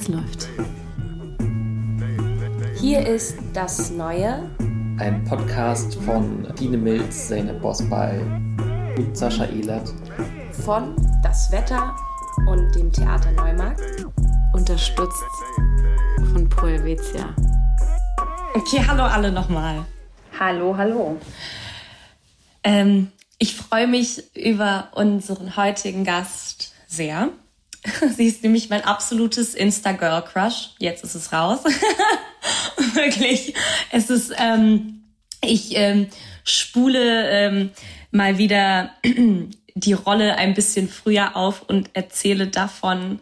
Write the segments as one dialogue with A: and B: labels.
A: Es läuft. Hier ist das Neue.
B: Ein Podcast von Dine Milz, Zeynep Bosbal und Sascha Ehlert.
A: Von Das Wetter und dem Theater Neumarkt.
C: Unterstützt von Pro Helvetia.
A: Okay, hallo alle nochmal.
D: Hallo, hallo.
A: Ähm, ich freue mich über unseren heutigen Gast sehr. Sie ist nämlich mein absolutes Insta-Girl-Crush. Jetzt ist es raus. Wirklich. Es ist, ähm, ich ähm, spule ähm, mal wieder die Rolle ein bisschen früher auf und erzähle davon,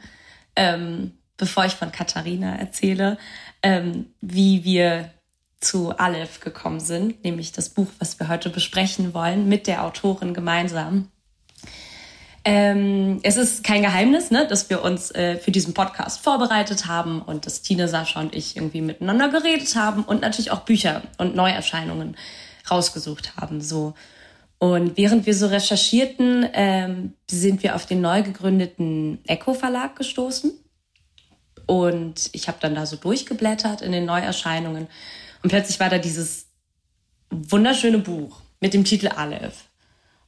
A: ähm, bevor ich von Katharina erzähle, ähm, wie wir zu Aleph gekommen sind, nämlich das Buch, was wir heute besprechen wollen, mit der Autorin gemeinsam. Ähm, es ist kein Geheimnis, ne, dass wir uns äh, für diesen Podcast vorbereitet haben und dass Tine, Sascha und ich irgendwie miteinander geredet haben und natürlich auch Bücher und Neuerscheinungen rausgesucht haben. So. Und während wir so recherchierten, ähm, sind wir auf den neu gegründeten Echo Verlag gestoßen. Und ich habe dann da so durchgeblättert in den Neuerscheinungen. Und plötzlich war da dieses wunderschöne Buch mit dem Titel Aleph.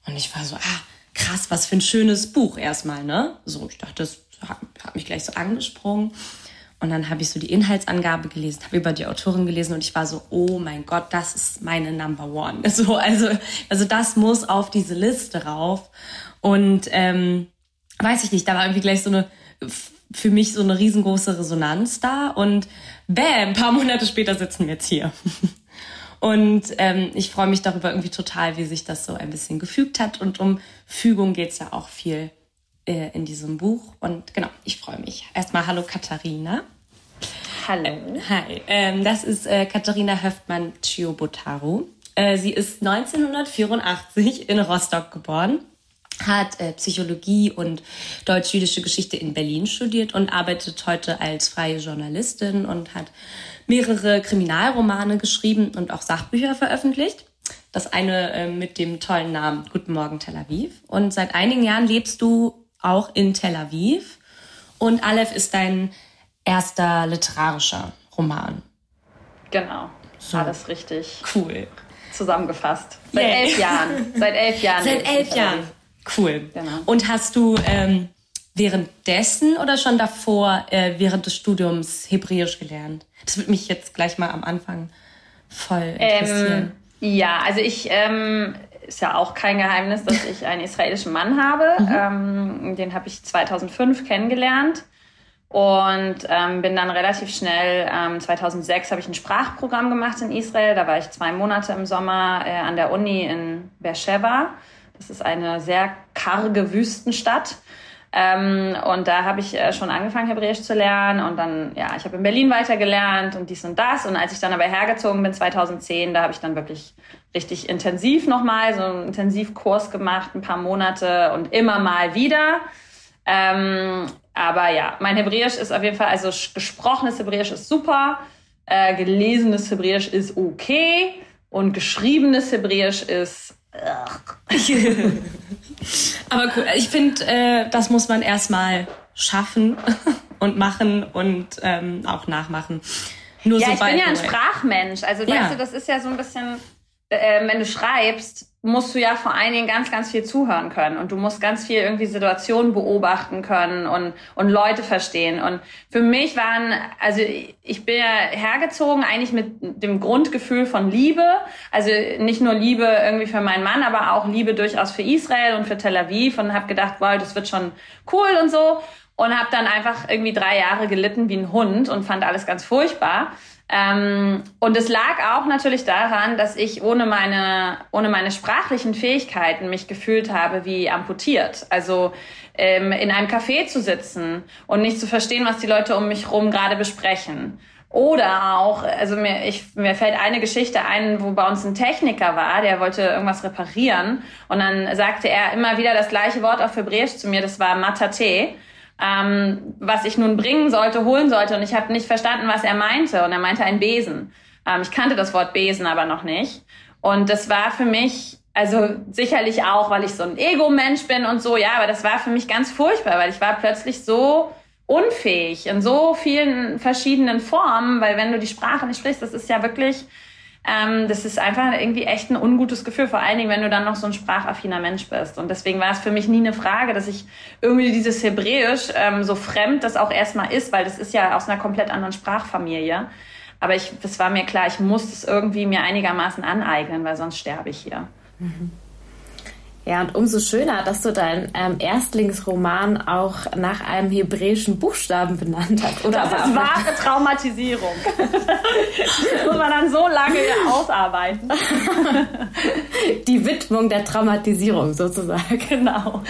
A: Und ich war so, ah, krass, was für ein schönes Buch erstmal, ne? So, ich dachte, das hat, hat mich gleich so angesprungen. Und dann habe ich so die Inhaltsangabe gelesen, habe über die Autorin gelesen und ich war so, oh mein Gott, das ist meine Number One. So, also, also das muss auf diese Liste rauf. Und ähm, weiß ich nicht, da war irgendwie gleich so eine für mich so eine riesengroße Resonanz da und bam, ein paar Monate später sitzen wir jetzt hier. Und ähm, ich freue mich darüber irgendwie total, wie sich das so ein bisschen gefügt hat. Und um Fügung geht's ja auch viel äh, in diesem Buch. Und genau, ich freue mich. Erstmal hallo Katharina.
D: Hallo.
A: Äh, hi, ähm, das ist äh, Katharina Höftmann-Chiobotaru. Äh, sie ist 1984 in Rostock geboren hat äh, Psychologie und deutsch-jüdische Geschichte in Berlin studiert und arbeitet heute als freie Journalistin und hat mehrere Kriminalromane geschrieben und auch Sachbücher veröffentlicht. Das eine äh, mit dem tollen Namen Guten Morgen Tel Aviv. Und seit einigen Jahren lebst du auch in Tel Aviv. Und Aleph ist dein erster literarischer Roman.
D: Genau, so. alles richtig.
A: Cool.
D: Zusammengefasst. Seit yeah. elf Jahren. Seit elf Jahren.
A: Seit elf Jahren. Cool. Genau. Und hast du ähm, währenddessen oder schon davor äh, während des Studiums Hebräisch gelernt? Das würde mich jetzt gleich mal am Anfang voll interessieren.
D: Ähm, ja, also ich ähm, ist ja auch kein Geheimnis, dass ich einen israelischen Mann habe. Mhm. Ähm, den habe ich 2005 kennengelernt und ähm, bin dann relativ schnell, ähm, 2006 habe ich ein Sprachprogramm gemacht in Israel. Da war ich zwei Monate im Sommer äh, an der Uni in Beersheba. Das ist eine sehr karge Wüstenstadt. Ähm, und da habe ich äh, schon angefangen, Hebräisch zu lernen. Und dann, ja, ich habe in Berlin weitergelernt und dies und das. Und als ich dann aber hergezogen bin, 2010, da habe ich dann wirklich richtig intensiv nochmal so einen Intensivkurs gemacht, ein paar Monate und immer mal wieder. Ähm, aber ja, mein Hebräisch ist auf jeden Fall, also gesprochenes Hebräisch ist super, äh, gelesenes Hebräisch ist okay und geschriebenes Hebräisch ist
A: Aber cool, ich finde, äh, das muss man erstmal schaffen und machen und ähm, auch nachmachen.
D: Nur ja, so ich bin ja ein Sprachmensch. Also ja. weißt du, das ist ja so ein bisschen, äh, wenn du schreibst, musst du ja vor allen Dingen ganz, ganz viel zuhören können und du musst ganz viel irgendwie Situationen beobachten können und, und Leute verstehen. Und für mich waren, also ich bin ja hergezogen eigentlich mit dem Grundgefühl von Liebe. Also nicht nur Liebe irgendwie für meinen Mann, aber auch Liebe durchaus für Israel und für Tel Aviv und habe gedacht, wow, das wird schon cool und so. Und habe dann einfach irgendwie drei Jahre gelitten wie ein Hund und fand alles ganz furchtbar. Ähm, und es lag auch natürlich daran, dass ich ohne meine, ohne meine sprachlichen Fähigkeiten mich gefühlt habe wie amputiert. Also ähm, in einem Café zu sitzen und nicht zu verstehen, was die Leute um mich herum gerade besprechen. Oder auch, also mir, ich, mir fällt eine Geschichte ein, wo bei uns ein Techniker war, der wollte irgendwas reparieren und dann sagte er immer wieder das gleiche Wort auf Hebräisch zu mir, das war Matate ähm, was ich nun bringen sollte, holen sollte. Und ich habe nicht verstanden, was er meinte. Und er meinte ein Besen. Ähm, ich kannte das Wort Besen aber noch nicht. Und das war für mich, also sicherlich auch, weil ich so ein Ego-Mensch bin und so, ja, aber das war für mich ganz furchtbar, weil ich war plötzlich so unfähig in so vielen verschiedenen Formen, weil wenn du die Sprache nicht sprichst, das ist ja wirklich, ähm, das ist einfach irgendwie echt ein ungutes Gefühl, vor allen Dingen, wenn du dann noch so ein sprachaffiner Mensch bist. Und deswegen war es für mich nie eine Frage, dass ich irgendwie dieses Hebräisch ähm, so fremd das auch erstmal ist, weil das ist ja aus einer komplett anderen Sprachfamilie. Aber das war mir klar, ich muss es irgendwie mir einigermaßen aneignen, weil sonst sterbe ich hier. Mhm.
C: Ja, und umso schöner, dass du deinen ähm, Erstlingsroman auch nach einem hebräischen Buchstaben benannt hast.
D: Oder das ist wahre Traumatisierung. das muss man dann so lange ausarbeiten.
C: Die Widmung der Traumatisierung sozusagen.
D: Genau.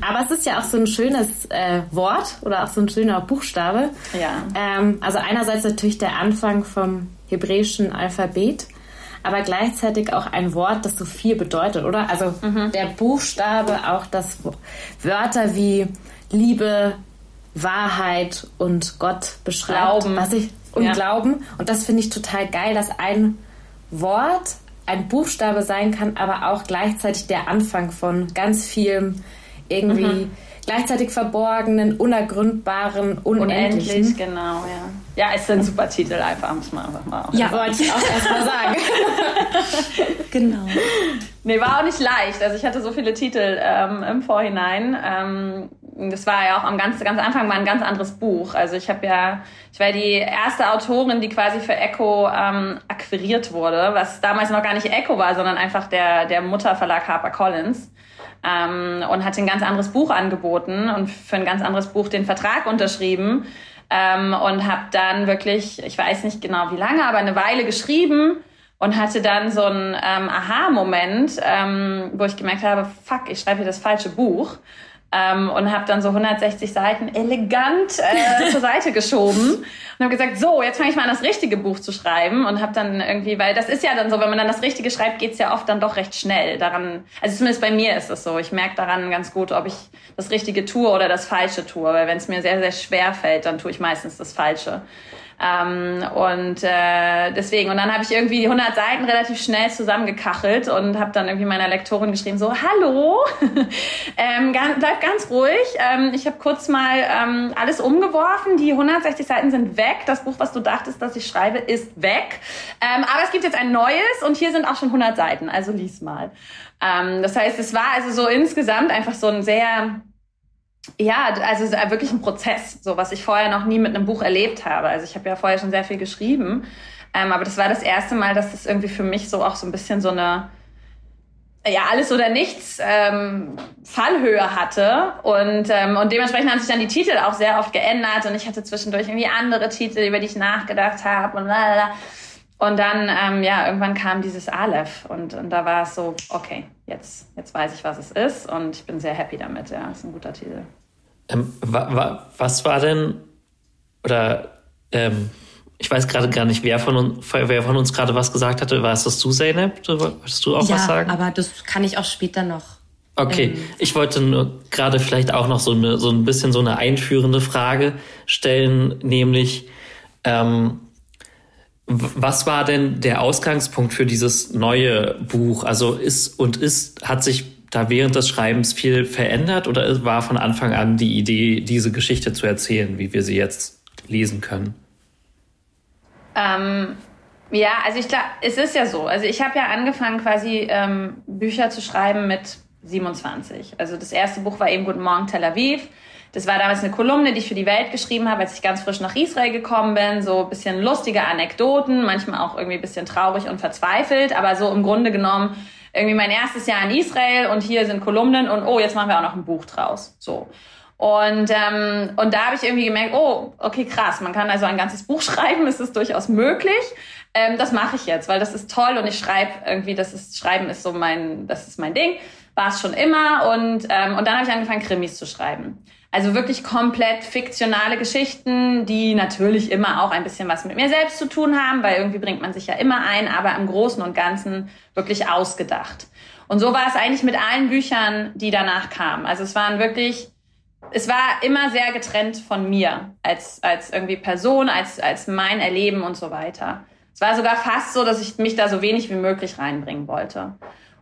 C: Aber es ist ja auch so ein schönes äh, Wort oder auch so ein schöner Buchstabe.
D: Ja.
C: Ähm, also einerseits natürlich der Anfang vom hebräischen Alphabet aber gleichzeitig auch ein Wort, das so viel bedeutet, oder? Also mhm. der Buchstabe, auch das Wörter wie Liebe, Wahrheit und Gott beschreibt,
D: Glauben.
C: was ich und ja. Glauben. Und das finde ich total geil, dass ein Wort ein Buchstabe sein kann, aber auch gleichzeitig der Anfang von ganz vielem irgendwie. Mhm gleichzeitig verborgenen, unergründbaren, unendlichen. Unendlich,
D: genau, ja. Ja, ist ein super Titel einfach, muss man einfach mal
C: auch Ja, wollte ich auch erstmal sagen.
D: genau. Nee, war auch nicht leicht. Also ich hatte so viele Titel ähm, im Vorhinein. Ähm, das war ja auch am ganz, ganz Anfang mal ein ganz anderes Buch. Also ich habe ja, ich war die erste Autorin, die quasi für Echo ähm, akquiriert wurde, was damals noch gar nicht Echo war, sondern einfach der, der Mutterverlag HarperCollins ähm, und hat ein ganz anderes Buch angeboten und für ein ganz anderes Buch den Vertrag unterschrieben. Ähm, und habe dann wirklich, ich weiß nicht genau wie lange, aber eine Weile geschrieben und hatte dann so einen ähm, Aha-Moment, ähm, wo ich gemerkt habe, fuck, ich schreibe hier das falsche Buch ähm, und habe dann so 160 Seiten elegant äh, zur Seite geschoben und habe gesagt, so, jetzt fange ich mal an, das richtige Buch zu schreiben und habe dann irgendwie, weil das ist ja dann so, wenn man dann das Richtige schreibt, geht's ja oft dann doch recht schnell. Daran, also zumindest bei mir ist es so. Ich merke daran ganz gut, ob ich das Richtige tue oder das Falsche tue, weil wenn es mir sehr, sehr schwer fällt, dann tue ich meistens das Falsche. Ähm, und äh, deswegen, und dann habe ich irgendwie die 100 Seiten relativ schnell zusammengekachelt und habe dann irgendwie meiner Lektorin geschrieben, so, hallo, ähm, bleib ganz ruhig. Ähm, ich habe kurz mal ähm, alles umgeworfen, die 160 Seiten sind weg. Das Buch, was du dachtest, dass ich schreibe, ist weg. Ähm, aber es gibt jetzt ein neues und hier sind auch schon 100 Seiten, also lies mal. Ähm, das heißt, es war also so insgesamt einfach so ein sehr ja, also wirklich ein Prozess, so was ich vorher noch nie mit einem Buch erlebt habe. Also ich habe ja vorher schon sehr viel geschrieben, ähm, aber das war das erste Mal, dass das irgendwie für mich so auch so ein bisschen so eine ja alles oder nichts ähm, Fallhöhe hatte und ähm, und dementsprechend haben sich dann die Titel auch sehr oft geändert und ich hatte zwischendurch irgendwie andere Titel, über die ich nachgedacht habe und lalala. Und dann ähm, ja irgendwann kam dieses Aleph und und da war es so okay jetzt, jetzt weiß ich, was es ist und ich bin sehr happy damit. Ja, ist ein guter Titel.
B: Ähm, wa, wa, was war denn, oder ähm, ich weiß gerade gar nicht, wer von, uns, wer von uns gerade was gesagt hatte. War es das du, Zeynep? Wolltest du auch
A: ja,
B: was sagen?
A: aber das kann ich auch später noch.
B: Okay, ähm, ich wollte nur gerade vielleicht auch noch so, eine, so ein bisschen so eine einführende Frage stellen, nämlich ähm, was war denn der Ausgangspunkt für dieses neue Buch? Also ist und ist, hat sich da während des Schreibens viel verändert oder war von Anfang an die Idee, diese Geschichte zu erzählen, wie wir sie jetzt lesen können?
D: Ähm, ja, also ich glaube, es ist ja so. Also ich habe ja angefangen, quasi ähm, Bücher zu schreiben mit 27. Also das erste Buch war eben Guten Morgen Tel Aviv. Das war damals eine Kolumne, die ich für die Welt geschrieben habe, als ich ganz frisch nach Israel gekommen bin. So bisschen lustige Anekdoten, manchmal auch irgendwie bisschen traurig und verzweifelt, aber so im Grunde genommen irgendwie mein erstes Jahr in Israel und hier sind Kolumnen und oh, jetzt machen wir auch noch ein Buch draus. So. Und, ähm, und da habe ich irgendwie gemerkt, oh, okay, krass, man kann also ein ganzes Buch schreiben, es ist durchaus möglich. Ähm, das mache ich jetzt, weil das ist toll und ich schreibe irgendwie, das ist, Schreiben ist so mein, das ist mein Ding, war es schon immer. Und, ähm, und dann habe ich angefangen, Krimis zu schreiben. Also wirklich komplett fiktionale Geschichten, die natürlich immer auch ein bisschen was mit mir selbst zu tun haben, weil irgendwie bringt man sich ja immer ein, aber im Großen und Ganzen wirklich ausgedacht. Und so war es eigentlich mit allen Büchern, die danach kamen. Also es waren wirklich, es war immer sehr getrennt von mir als, als irgendwie Person, als, als mein Erleben und so weiter. Es war sogar fast so, dass ich mich da so wenig wie möglich reinbringen wollte.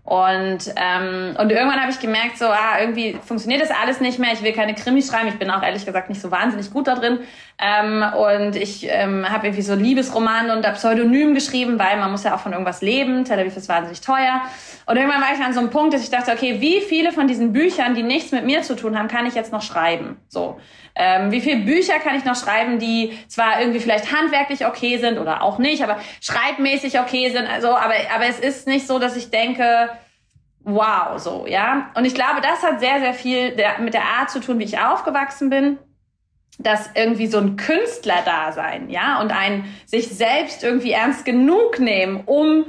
D: Und, ähm, und irgendwann habe ich gemerkt, so, ah, irgendwie funktioniert das alles nicht mehr. Ich will keine Krimis schreiben. Ich bin auch ehrlich gesagt nicht so wahnsinnig gut da drin. Ähm, und ich ähm, habe irgendwie so Liebesromane unter Pseudonym geschrieben, weil man muss ja auch von irgendwas leben. Tel Aviv ist wahnsinnig teuer. Und irgendwann war ich an so einem Punkt, dass ich dachte, okay, wie viele von diesen Büchern, die nichts mit mir zu tun haben, kann ich jetzt noch schreiben? So. Ähm, wie viele Bücher kann ich noch schreiben, die zwar irgendwie vielleicht handwerklich okay sind oder auch nicht, aber schreibmäßig okay sind. Also, aber, aber es ist nicht so, dass ich denke, wow, so, ja. Und ich glaube, das hat sehr, sehr viel der, mit der Art zu tun, wie ich aufgewachsen bin. Dass irgendwie so ein Künstler-Dasein, ja, und ein sich selbst irgendwie ernst genug nehmen, um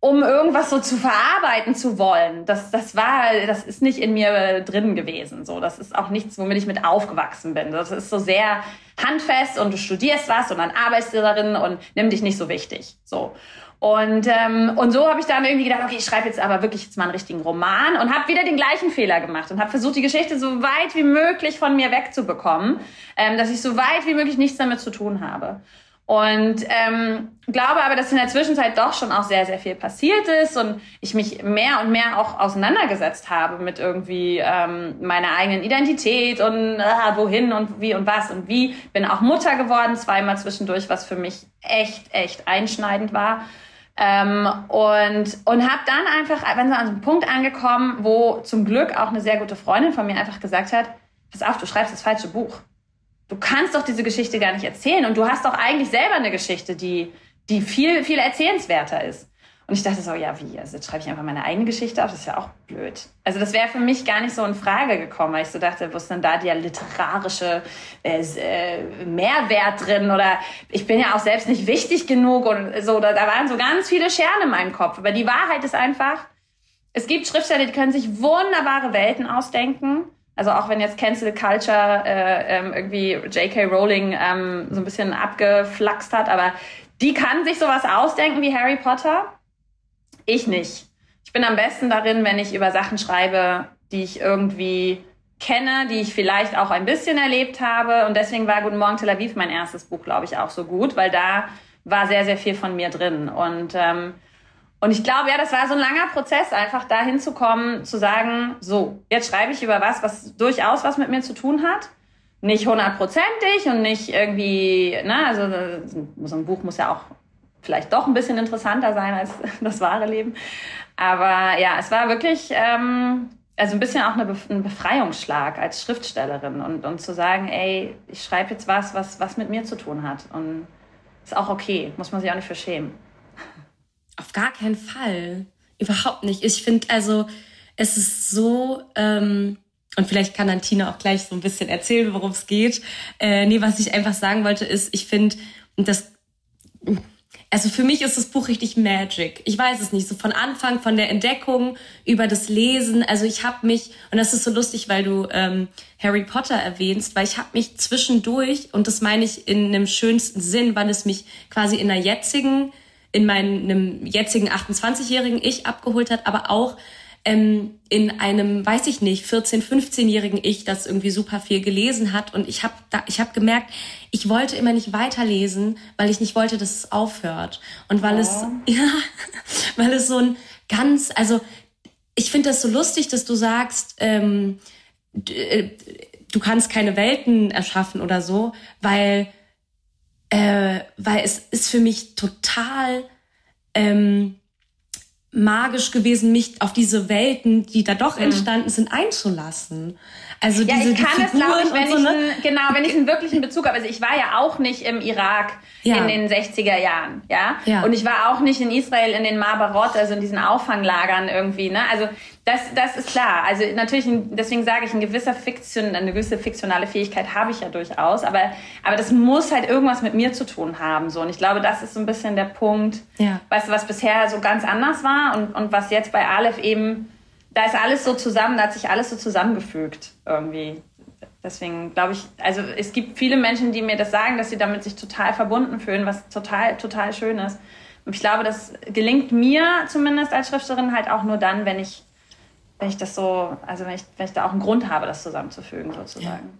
D: um irgendwas so zu verarbeiten zu wollen. Das, das war, das ist nicht in mir drin gewesen. So, das ist auch nichts, womit ich mit aufgewachsen bin. Das ist so sehr handfest und du studierst was und dann arbeitest du darin und nimm dich nicht so wichtig. So. Und, ähm, und so habe ich dann irgendwie gedacht, okay, ich schreibe jetzt aber wirklich jetzt mal einen richtigen Roman und habe wieder den gleichen Fehler gemacht und habe versucht, die Geschichte so weit wie möglich von mir wegzubekommen, ähm, dass ich so weit wie möglich nichts damit zu tun habe. Und ähm, glaube aber, dass in der Zwischenzeit doch schon auch sehr, sehr viel passiert ist und ich mich mehr und mehr auch auseinandergesetzt habe mit irgendwie ähm, meiner eigenen Identität und äh, wohin und wie und was und wie. Bin auch Mutter geworden, zweimal zwischendurch, was für mich echt, echt einschneidend war. Ähm, und und habe dann einfach, wenn so an so einem Punkt angekommen, wo zum Glück auch eine sehr gute Freundin von mir einfach gesagt hat, pass auf, du schreibst das falsche Buch du kannst doch diese Geschichte gar nicht erzählen und du hast doch eigentlich selber eine Geschichte, die, die viel, viel erzählenswerter ist. Und ich dachte so, ja, wie? Also jetzt schreibe ich einfach meine eigene Geschichte auf, das ist ja auch blöd. Also das wäre für mich gar nicht so in Frage gekommen, weil ich so dachte, wo ist denn da der literarische äh, äh, Mehrwert drin? Oder ich bin ja auch selbst nicht wichtig genug und so. Da, da waren so ganz viele Scheren in meinem Kopf. Aber die Wahrheit ist einfach, es gibt Schriftsteller, die können sich wunderbare Welten ausdenken also auch wenn jetzt Cancel Culture äh, ähm, irgendwie J.K. Rowling ähm, so ein bisschen abgeflaxt hat, aber die kann sich sowas ausdenken wie Harry Potter. Ich nicht. Ich bin am besten darin, wenn ich über Sachen schreibe, die ich irgendwie kenne, die ich vielleicht auch ein bisschen erlebt habe. Und deswegen war Guten Morgen Tel Aviv mein erstes Buch, glaube ich, auch so gut, weil da war sehr, sehr viel von mir drin. Und ähm, und ich glaube, ja, das war so ein langer Prozess, einfach dahin zu kommen, zu sagen, so, jetzt schreibe ich über was, was durchaus was mit mir zu tun hat. Nicht hundertprozentig und nicht irgendwie, ne, also so ein Buch muss ja auch vielleicht doch ein bisschen interessanter sein als das wahre Leben. Aber ja, es war wirklich, ähm, also ein bisschen auch eine Be ein Befreiungsschlag als Schriftstellerin und, und zu sagen, ey, ich schreibe jetzt was, was, was mit mir zu tun hat. Und ist auch okay, muss man sich auch nicht für schämen.
A: Auf gar keinen Fall. Überhaupt nicht. Ich finde, also, es ist so, ähm, und vielleicht kann dann Tina auch gleich so ein bisschen erzählen, worum es geht. Äh, nee, was ich einfach sagen wollte, ist, ich finde, das, also für mich ist das Buch richtig Magic. Ich weiß es nicht, so von Anfang, von der Entdeckung über das Lesen. Also ich habe mich, und das ist so lustig, weil du ähm, Harry Potter erwähnst, weil ich habe mich zwischendurch, und das meine ich in einem schönsten Sinn, weil es mich quasi in der jetzigen in meinem jetzigen 28-jährigen Ich abgeholt hat, aber auch ähm, in einem, weiß ich nicht, 14-, 15-jährigen Ich, das irgendwie super viel gelesen hat. Und ich habe ich hab gemerkt, ich wollte immer nicht weiterlesen, weil ich nicht wollte, dass es aufhört. Und weil oh. es, ja, weil es so ein ganz, also ich finde das so lustig, dass du sagst, ähm, äh, du kannst keine Welten erschaffen oder so, weil äh, weil es ist für mich total ähm, magisch gewesen, mich auf diese Welten, die da doch mhm. entstanden sind, einzulassen. Also
D: ja,
A: diese
D: ich kann es, glaube ich, wenn so, ich ne? einen, genau, wenn ich einen wirklichen Bezug habe. Also ich war ja auch nicht im Irak ja. in den 60er Jahren, ja? ja? Und ich war auch nicht in Israel in den Mabarot, also in diesen Auffanglagern irgendwie, ne? Also das, das ist klar. Also natürlich, deswegen sage ich, ein gewisser Fiktion, eine gewisse fiktionale Fähigkeit habe ich ja durchaus, aber, aber das muss halt irgendwas mit mir zu tun haben. So. Und ich glaube, das ist so ein bisschen der Punkt, ja. weißt du, was bisher so ganz anders war und, und was jetzt bei Aleph eben, da ist alles so zusammen, da hat sich alles so zusammengefügt irgendwie. Deswegen glaube ich, also es gibt viele Menschen, die mir das sagen, dass sie damit sich total verbunden fühlen, was total, total schön ist. Und ich glaube, das gelingt mir zumindest als Schriftstellerin halt auch nur dann, wenn ich wenn ich das so, also wenn ich, wenn ich da auch einen Grund habe, das zusammenzufügen, sozusagen. Ja.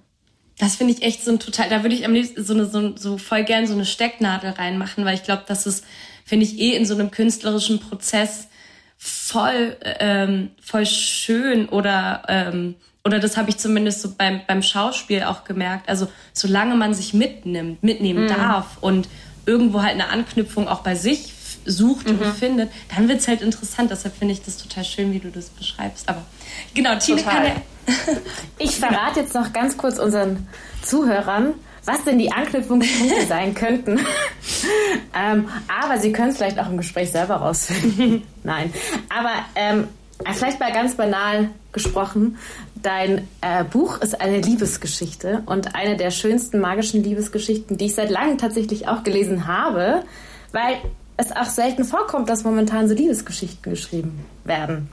A: Das finde ich echt so ein total, da würde ich am liebsten so, eine, so, so voll gern so eine Stecknadel reinmachen, weil ich glaube, das ist, finde ich, eh in so einem künstlerischen Prozess voll, ähm, voll schön oder, ähm, oder das habe ich zumindest so beim, beim Schauspiel auch gemerkt. Also solange man sich mitnimmt, mitnehmen mhm. darf und irgendwo halt eine Anknüpfung auch bei sich sucht mhm. und findet, dann wird es halt interessant. Deshalb finde ich das total schön, wie du das beschreibst. Aber genau, Tine kann ja
C: Ich verrate jetzt noch ganz kurz unseren Zuhörern, was denn die Anknüpfungspunkte sein könnten. ähm, aber sie können es vielleicht auch im Gespräch selber rausfinden. Nein. Aber ähm, vielleicht mal ganz banal gesprochen, dein äh, Buch ist eine Liebesgeschichte und eine der schönsten magischen Liebesgeschichten, die ich seit langem tatsächlich auch gelesen habe, weil es auch selten vorkommt, dass momentan so Liebesgeschichten geschrieben werden.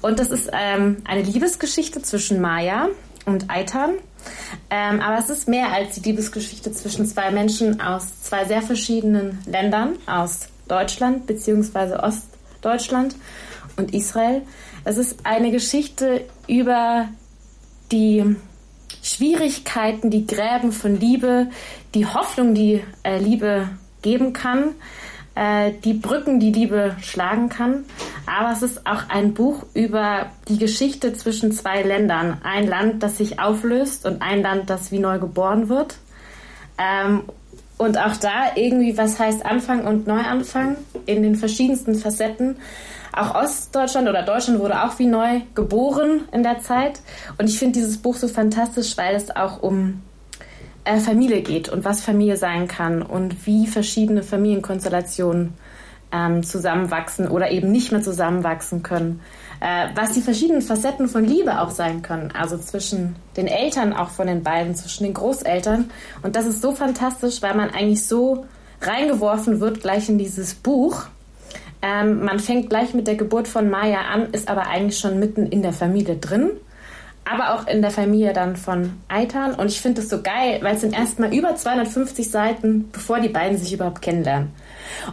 C: Und das ist ähm, eine Liebesgeschichte zwischen Maya und Eitan. Ähm, aber es ist mehr als die Liebesgeschichte zwischen zwei Menschen aus zwei sehr verschiedenen Ländern, aus Deutschland bzw. Ostdeutschland und Israel. Es ist eine Geschichte über die Schwierigkeiten, die Gräben von Liebe, die Hoffnung, die äh, Liebe geben kann, äh, die Brücken, die Liebe schlagen kann. Aber es ist auch ein Buch über die Geschichte zwischen zwei Ländern. Ein Land, das sich auflöst und ein Land, das wie neu geboren wird. Ähm, und auch da irgendwie, was heißt Anfang und Neuanfang in den verschiedensten Facetten. Auch Ostdeutschland oder Deutschland wurde auch wie neu geboren in der Zeit. Und ich finde dieses Buch so fantastisch, weil es auch um äh, Familie geht und was Familie sein kann und wie verschiedene Familienkonstellationen ähm, zusammenwachsen oder eben nicht mehr zusammenwachsen können. Äh, was die verschiedenen Facetten von Liebe auch sein können, also zwischen den Eltern auch von den beiden, zwischen den Großeltern. Und das ist so fantastisch, weil man eigentlich so reingeworfen wird gleich in dieses Buch. Ähm, man fängt gleich mit der Geburt von Maya an, ist aber eigentlich schon mitten in der Familie drin aber auch in der Familie dann von Eitan. Und ich finde das so geil, weil es sind erstmal über 250 Seiten, bevor die beiden sich überhaupt kennenlernen.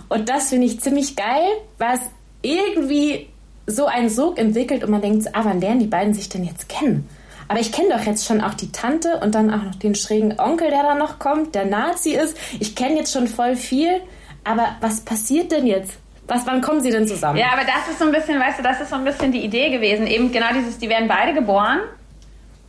C: Und das finde ich ziemlich geil, weil es irgendwie so einen Sog entwickelt und man denkt, ah, wann lernen die beiden sich denn jetzt kennen? Aber ich kenne doch jetzt schon auch die Tante und dann auch noch den schrägen Onkel, der da noch kommt, der Nazi ist. Ich kenne jetzt schon voll viel. Aber was passiert denn jetzt? Was, wann kommen sie denn zusammen?
D: Ja, aber das ist so ein bisschen, weißt du, das ist so ein bisschen die Idee gewesen. Eben genau dieses, die werden beide geboren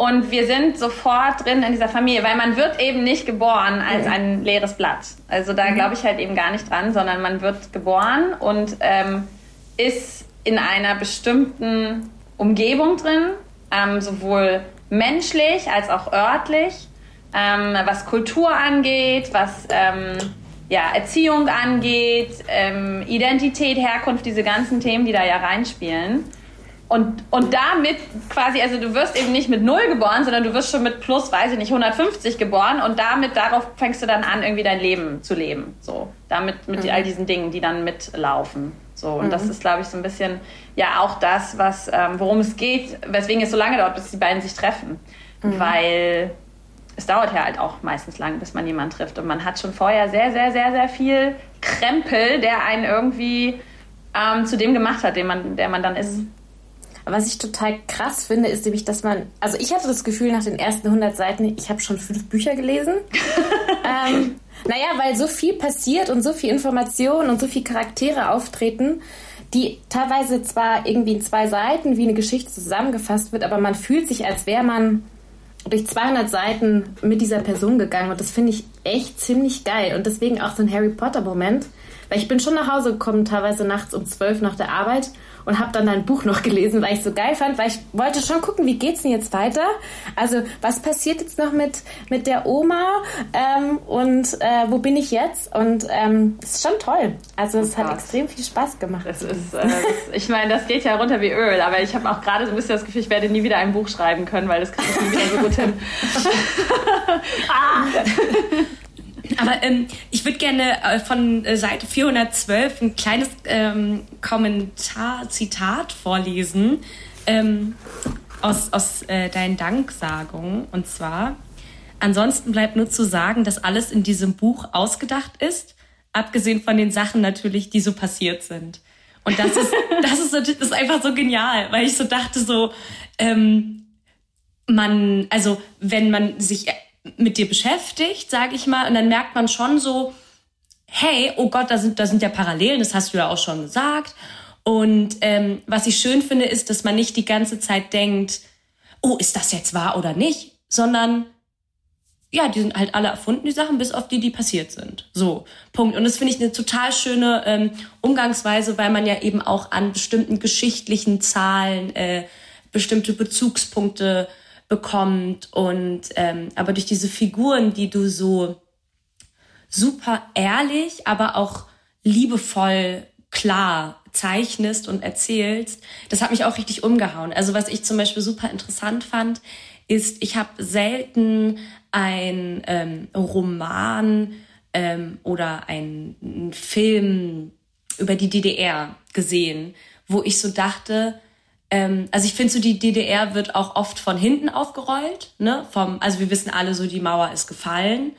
D: und wir sind sofort drin in dieser Familie, weil man wird eben nicht geboren als ein leeres Blatt. Also da mhm. glaube ich halt eben gar nicht dran, sondern man wird geboren und ähm, ist in einer bestimmten Umgebung drin, ähm, sowohl menschlich als auch örtlich, ähm, was Kultur angeht, was ähm, ja, Erziehung angeht, ähm, Identität, Herkunft, diese ganzen Themen, die da ja reinspielen. Und, und damit quasi, also du wirst eben nicht mit null geboren, sondern du wirst schon mit plus, weiß ich nicht, 150 geboren und damit darauf fängst du dann an, irgendwie dein Leben zu leben. So, damit mit mhm. all diesen Dingen, die dann mitlaufen. So, und mhm. das ist, glaube ich, so ein bisschen ja auch das, was, ähm, worum es geht, weswegen es so lange dauert, bis die beiden sich treffen. Mhm. Weil es dauert ja halt auch meistens lang, bis man jemanden trifft. Und man hat schon vorher sehr, sehr, sehr, sehr viel Krempel, der einen irgendwie ähm, zu dem gemacht hat, den man, der man dann ist.
C: Was ich total krass finde, ist nämlich, dass man, also ich hatte das Gefühl nach den ersten 100 Seiten, ich habe schon fünf Bücher gelesen. ähm, naja, weil so viel passiert und so viel Information und so viele Charaktere auftreten, die teilweise zwar irgendwie in zwei Seiten wie eine Geschichte zusammengefasst wird, aber man fühlt sich, als wäre man durch 200 Seiten mit dieser Person gegangen. Und das finde ich echt ziemlich geil. Und deswegen auch so ein Harry Potter Moment, weil ich bin schon nach Hause gekommen, teilweise nachts um 12 nach der Arbeit und habe dann dein Buch noch gelesen, weil ich so geil fand, weil ich wollte schon gucken, wie geht's denn jetzt weiter? Also was passiert jetzt noch mit mit der Oma ähm, und äh, wo bin ich jetzt? Und ähm, es ist schon toll. Also es hat extrem viel Spaß gemacht.
D: Es ist, äh, ich meine, das geht ja runter wie Öl, aber ich habe auch gerade so ein bisschen das Gefühl, ich werde nie wieder ein Buch schreiben können, weil das kriege ich nie wieder so gut hin.
A: ah. Aber ähm, ich würde gerne äh, von äh, Seite 412 ein kleines ähm, Kommentar, Zitat vorlesen ähm, aus, aus äh, deinen Danksagungen. Und zwar, ansonsten bleibt nur zu sagen, dass alles in diesem Buch ausgedacht ist, abgesehen von den Sachen natürlich, die so passiert sind. Und das ist, das ist, das ist einfach so genial, weil ich so dachte so, ähm, man, also wenn man sich mit dir beschäftigt, sage ich mal, und dann merkt man schon so, hey, oh Gott, da sind, da sind ja Parallelen, das hast du ja auch schon gesagt. Und ähm, was ich schön finde, ist, dass man nicht die ganze Zeit denkt, oh, ist das jetzt wahr oder nicht, sondern ja, die sind halt alle erfunden, die Sachen, bis auf die, die passiert sind. So, Punkt. Und das finde ich eine total schöne ähm, Umgangsweise, weil man ja eben auch an bestimmten geschichtlichen Zahlen äh, bestimmte Bezugspunkte bekommt. Und ähm, aber durch diese Figuren, die du so super ehrlich, aber auch liebevoll klar zeichnest und erzählst, das hat mich auch richtig umgehauen. Also was ich zum Beispiel super interessant fand, ist, ich habe selten ein ähm, Roman ähm, oder ein Film über die DDR gesehen, wo ich so dachte, ähm, also ich finde so, die DDR wird auch oft von hinten aufgerollt, ne? Vom, also wir wissen alle so, die Mauer ist gefallen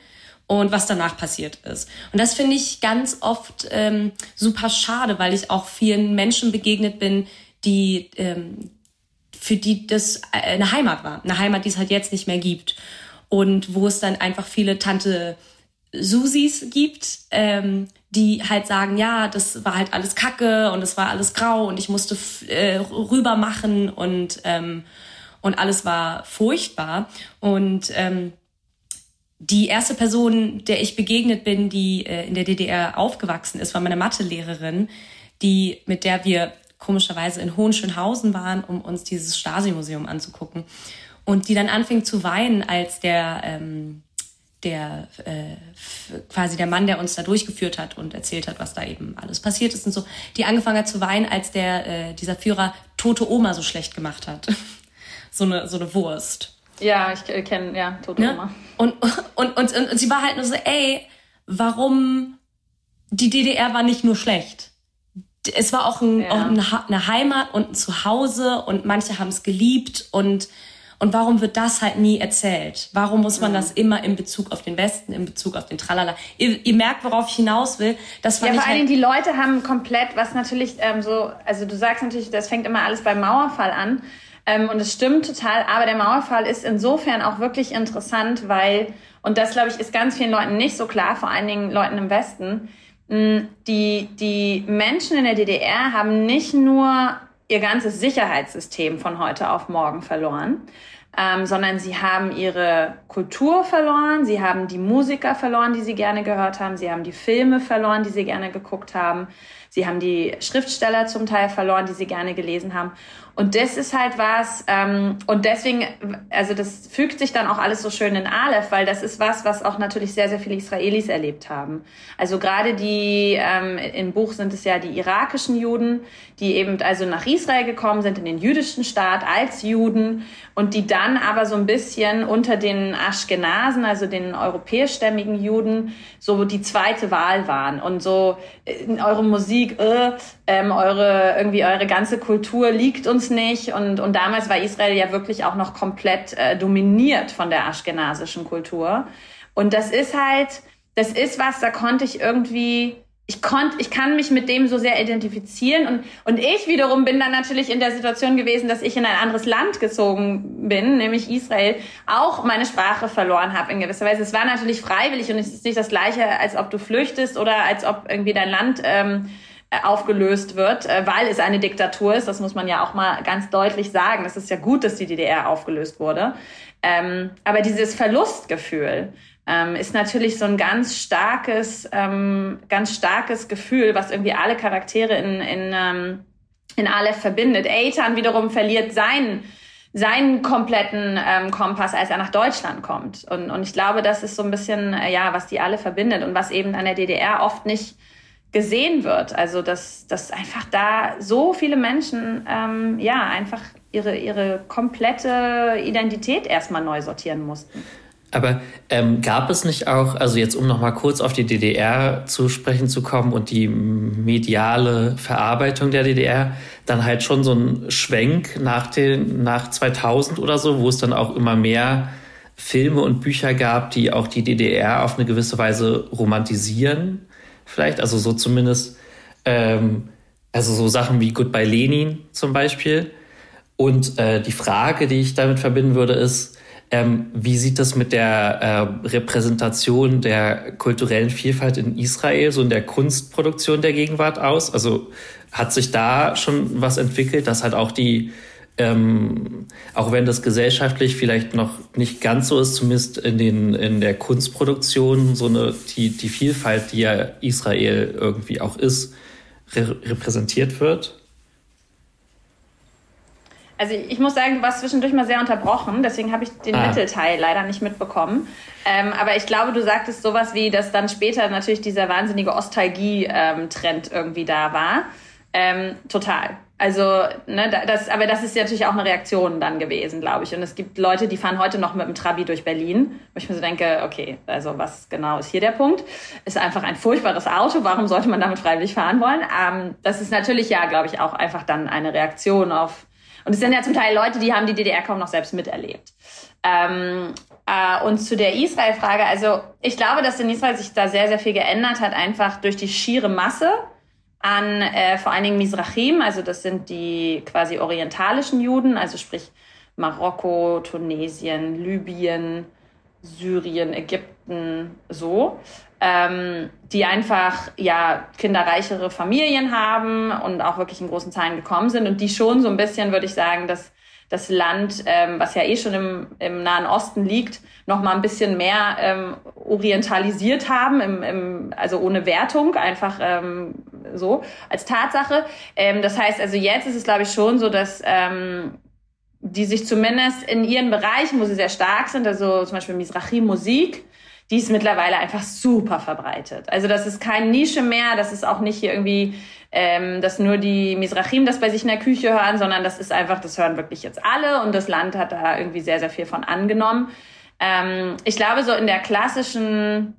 A: und was danach passiert ist. Und das finde ich ganz oft ähm, super schade, weil ich auch vielen Menschen begegnet bin, die ähm, für die das äh, eine Heimat war, eine Heimat, die es halt jetzt nicht mehr gibt und wo es dann einfach viele Tante Susis gibt, ähm, die halt sagen, ja, das war halt alles Kacke und es war alles grau und ich musste äh, rüber machen und ähm, und alles war furchtbar. Und ähm, die erste Person, der ich begegnet bin, die äh, in der DDR aufgewachsen ist, war meine Mathelehrerin, die mit der wir komischerweise in Hohenschönhausen waren, um uns dieses Stasi-Museum anzugucken. Und die dann anfing zu weinen, als der ähm, der äh, quasi der Mann, der uns da durchgeführt hat und erzählt hat, was da eben alles passiert ist und so, die angefangen hat zu weinen, als der äh, dieser Führer tote Oma so schlecht gemacht hat, so eine so eine Wurst.
D: Ja, ich äh, kenne ja tote ne? Oma.
A: Und, und und und sie war halt nur so, ey, warum die DDR war nicht nur schlecht. Es war auch, ein, ja. auch eine Heimat und ein Zuhause und manche haben es geliebt und und warum wird das halt nie erzählt? Warum muss man mhm. das immer in Bezug auf den Westen, in Bezug auf den Tralala? Ihr, ihr merkt, worauf ich hinaus will. Das
D: ja, vor
A: allen
D: Dingen die Leute haben komplett, was natürlich ähm, so, also du sagst natürlich, das fängt immer alles beim Mauerfall an. Ähm, und es stimmt total, aber der Mauerfall ist insofern auch wirklich interessant, weil, und das glaube ich ist ganz vielen Leuten nicht so klar, vor allen Dingen Leuten im Westen, die, die Menschen in der DDR haben nicht nur ihr ganzes Sicherheitssystem von heute auf morgen verloren, ähm, sondern sie haben ihre Kultur verloren, sie haben die Musiker verloren, die sie gerne gehört haben, sie haben die Filme verloren, die sie gerne geguckt haben, sie haben die Schriftsteller zum Teil verloren, die sie gerne gelesen haben. Und das ist halt was, ähm, und deswegen, also das fügt sich dann auch alles so schön in Aleph, weil das ist was, was auch natürlich sehr, sehr viele Israelis erlebt haben. Also gerade die, ähm, im Buch sind es ja die irakischen Juden, die eben also nach Israel gekommen sind, in den jüdischen Staat als Juden und die dann aber so ein bisschen unter den Aschkenasen, also den europäischstämmigen Juden, so die zweite Wahl waren und so in eure Musik, äh, ähm, eure irgendwie eure ganze Kultur liegt uns nicht. Und und damals war Israel ja wirklich auch noch komplett äh, dominiert von der aschkenasischen Kultur. Und das ist halt das ist was da konnte ich irgendwie ich konnte, ich kann mich mit dem so sehr identifizieren. Und, und ich wiederum bin dann natürlich in der Situation gewesen, dass ich in ein anderes Land gezogen bin, nämlich Israel, auch meine Sprache verloren habe in gewisser Weise. Es war natürlich freiwillig und es ist nicht das Gleiche, als ob du flüchtest oder als ob irgendwie dein Land ähm, aufgelöst wird, äh, weil es eine Diktatur ist. Das muss man ja auch mal ganz deutlich sagen. Es ist ja gut, dass die DDR aufgelöst wurde. Ähm, aber dieses Verlustgefühl, ähm, ist natürlich so ein ganz starkes, ähm, ganz starkes Gefühl, was irgendwie alle Charaktere in, in, ähm, in Aleph verbindet. Eitan wiederum verliert seinen seinen kompletten ähm, Kompass, als er nach Deutschland kommt. Und, und ich glaube, das ist so ein bisschen, äh, ja, was die alle verbindet und was eben an der DDR oft nicht gesehen wird. Also, dass, dass einfach da so viele Menschen, ähm, ja, einfach ihre, ihre komplette Identität erstmal neu sortieren mussten.
B: Aber ähm, gab es nicht auch, also jetzt um nochmal kurz auf die DDR zu sprechen zu kommen und die mediale Verarbeitung der DDR, dann halt schon so ein Schwenk nach, den, nach 2000 oder so, wo es dann auch immer mehr Filme und Bücher gab, die auch die DDR auf eine gewisse Weise romantisieren, vielleicht, also so zumindest, ähm, also so Sachen wie Goodbye Lenin zum Beispiel. Und äh, die Frage, die ich damit verbinden würde, ist, ähm, wie sieht das mit der äh, Repräsentation der kulturellen Vielfalt in Israel, so in der Kunstproduktion der Gegenwart aus? Also hat sich da schon was entwickelt, dass halt auch die, ähm, auch wenn das gesellschaftlich vielleicht noch nicht ganz so ist, zumindest in, den, in der Kunstproduktion, so eine, die, die Vielfalt, die ja Israel irgendwie auch ist, re repräsentiert wird?
D: Also ich muss sagen, du warst zwischendurch mal sehr unterbrochen, deswegen habe ich den ah. Mittelteil leider nicht mitbekommen. Ähm, aber ich glaube, du sagtest sowas wie, dass dann später natürlich dieser wahnsinnige Ostalgie-Trend ähm, irgendwie da war. Ähm, total. Also, ne, das, aber das ist natürlich auch eine Reaktion dann gewesen, glaube ich. Und es gibt Leute, die fahren heute noch mit dem Trabi durch Berlin, wo ich mir so denke, okay, also was genau ist hier der Punkt? Ist einfach ein furchtbares Auto, warum sollte man damit freiwillig fahren wollen? Ähm, das ist natürlich ja, glaube ich, auch einfach dann eine Reaktion auf und es sind ja zum Teil Leute, die haben die DDR kaum noch selbst miterlebt. Ähm, äh, und zu der Israel-Frage, also ich glaube, dass in Israel sich da sehr, sehr viel geändert hat, einfach durch die schiere Masse an äh, vor allen Dingen Mizrachim, also das sind die quasi orientalischen Juden, also sprich Marokko, Tunesien, Libyen, Syrien, Ägypten, so. Ähm, die einfach ja kinderreichere Familien haben und auch wirklich in großen Zahlen gekommen sind und die schon so ein bisschen, würde ich sagen, dass das Land, ähm, was ja eh schon im, im Nahen Osten liegt, noch mal ein bisschen mehr ähm, orientalisiert haben, im, im, also ohne Wertung, einfach ähm, so als Tatsache. Ähm, das heißt, also jetzt ist es, glaube ich, schon so, dass ähm, die sich zumindest in ihren Bereichen, wo sie sehr stark sind, also zum Beispiel Mizrahi Musik, die ist mittlerweile einfach super verbreitet. Also das ist keine Nische mehr, das ist auch nicht hier irgendwie, ähm, dass nur die Mizrachim das bei sich in der Küche hören, sondern das ist einfach, das hören wirklich jetzt alle und das Land hat da irgendwie sehr, sehr viel von angenommen. Ähm, ich glaube, so in der klassischen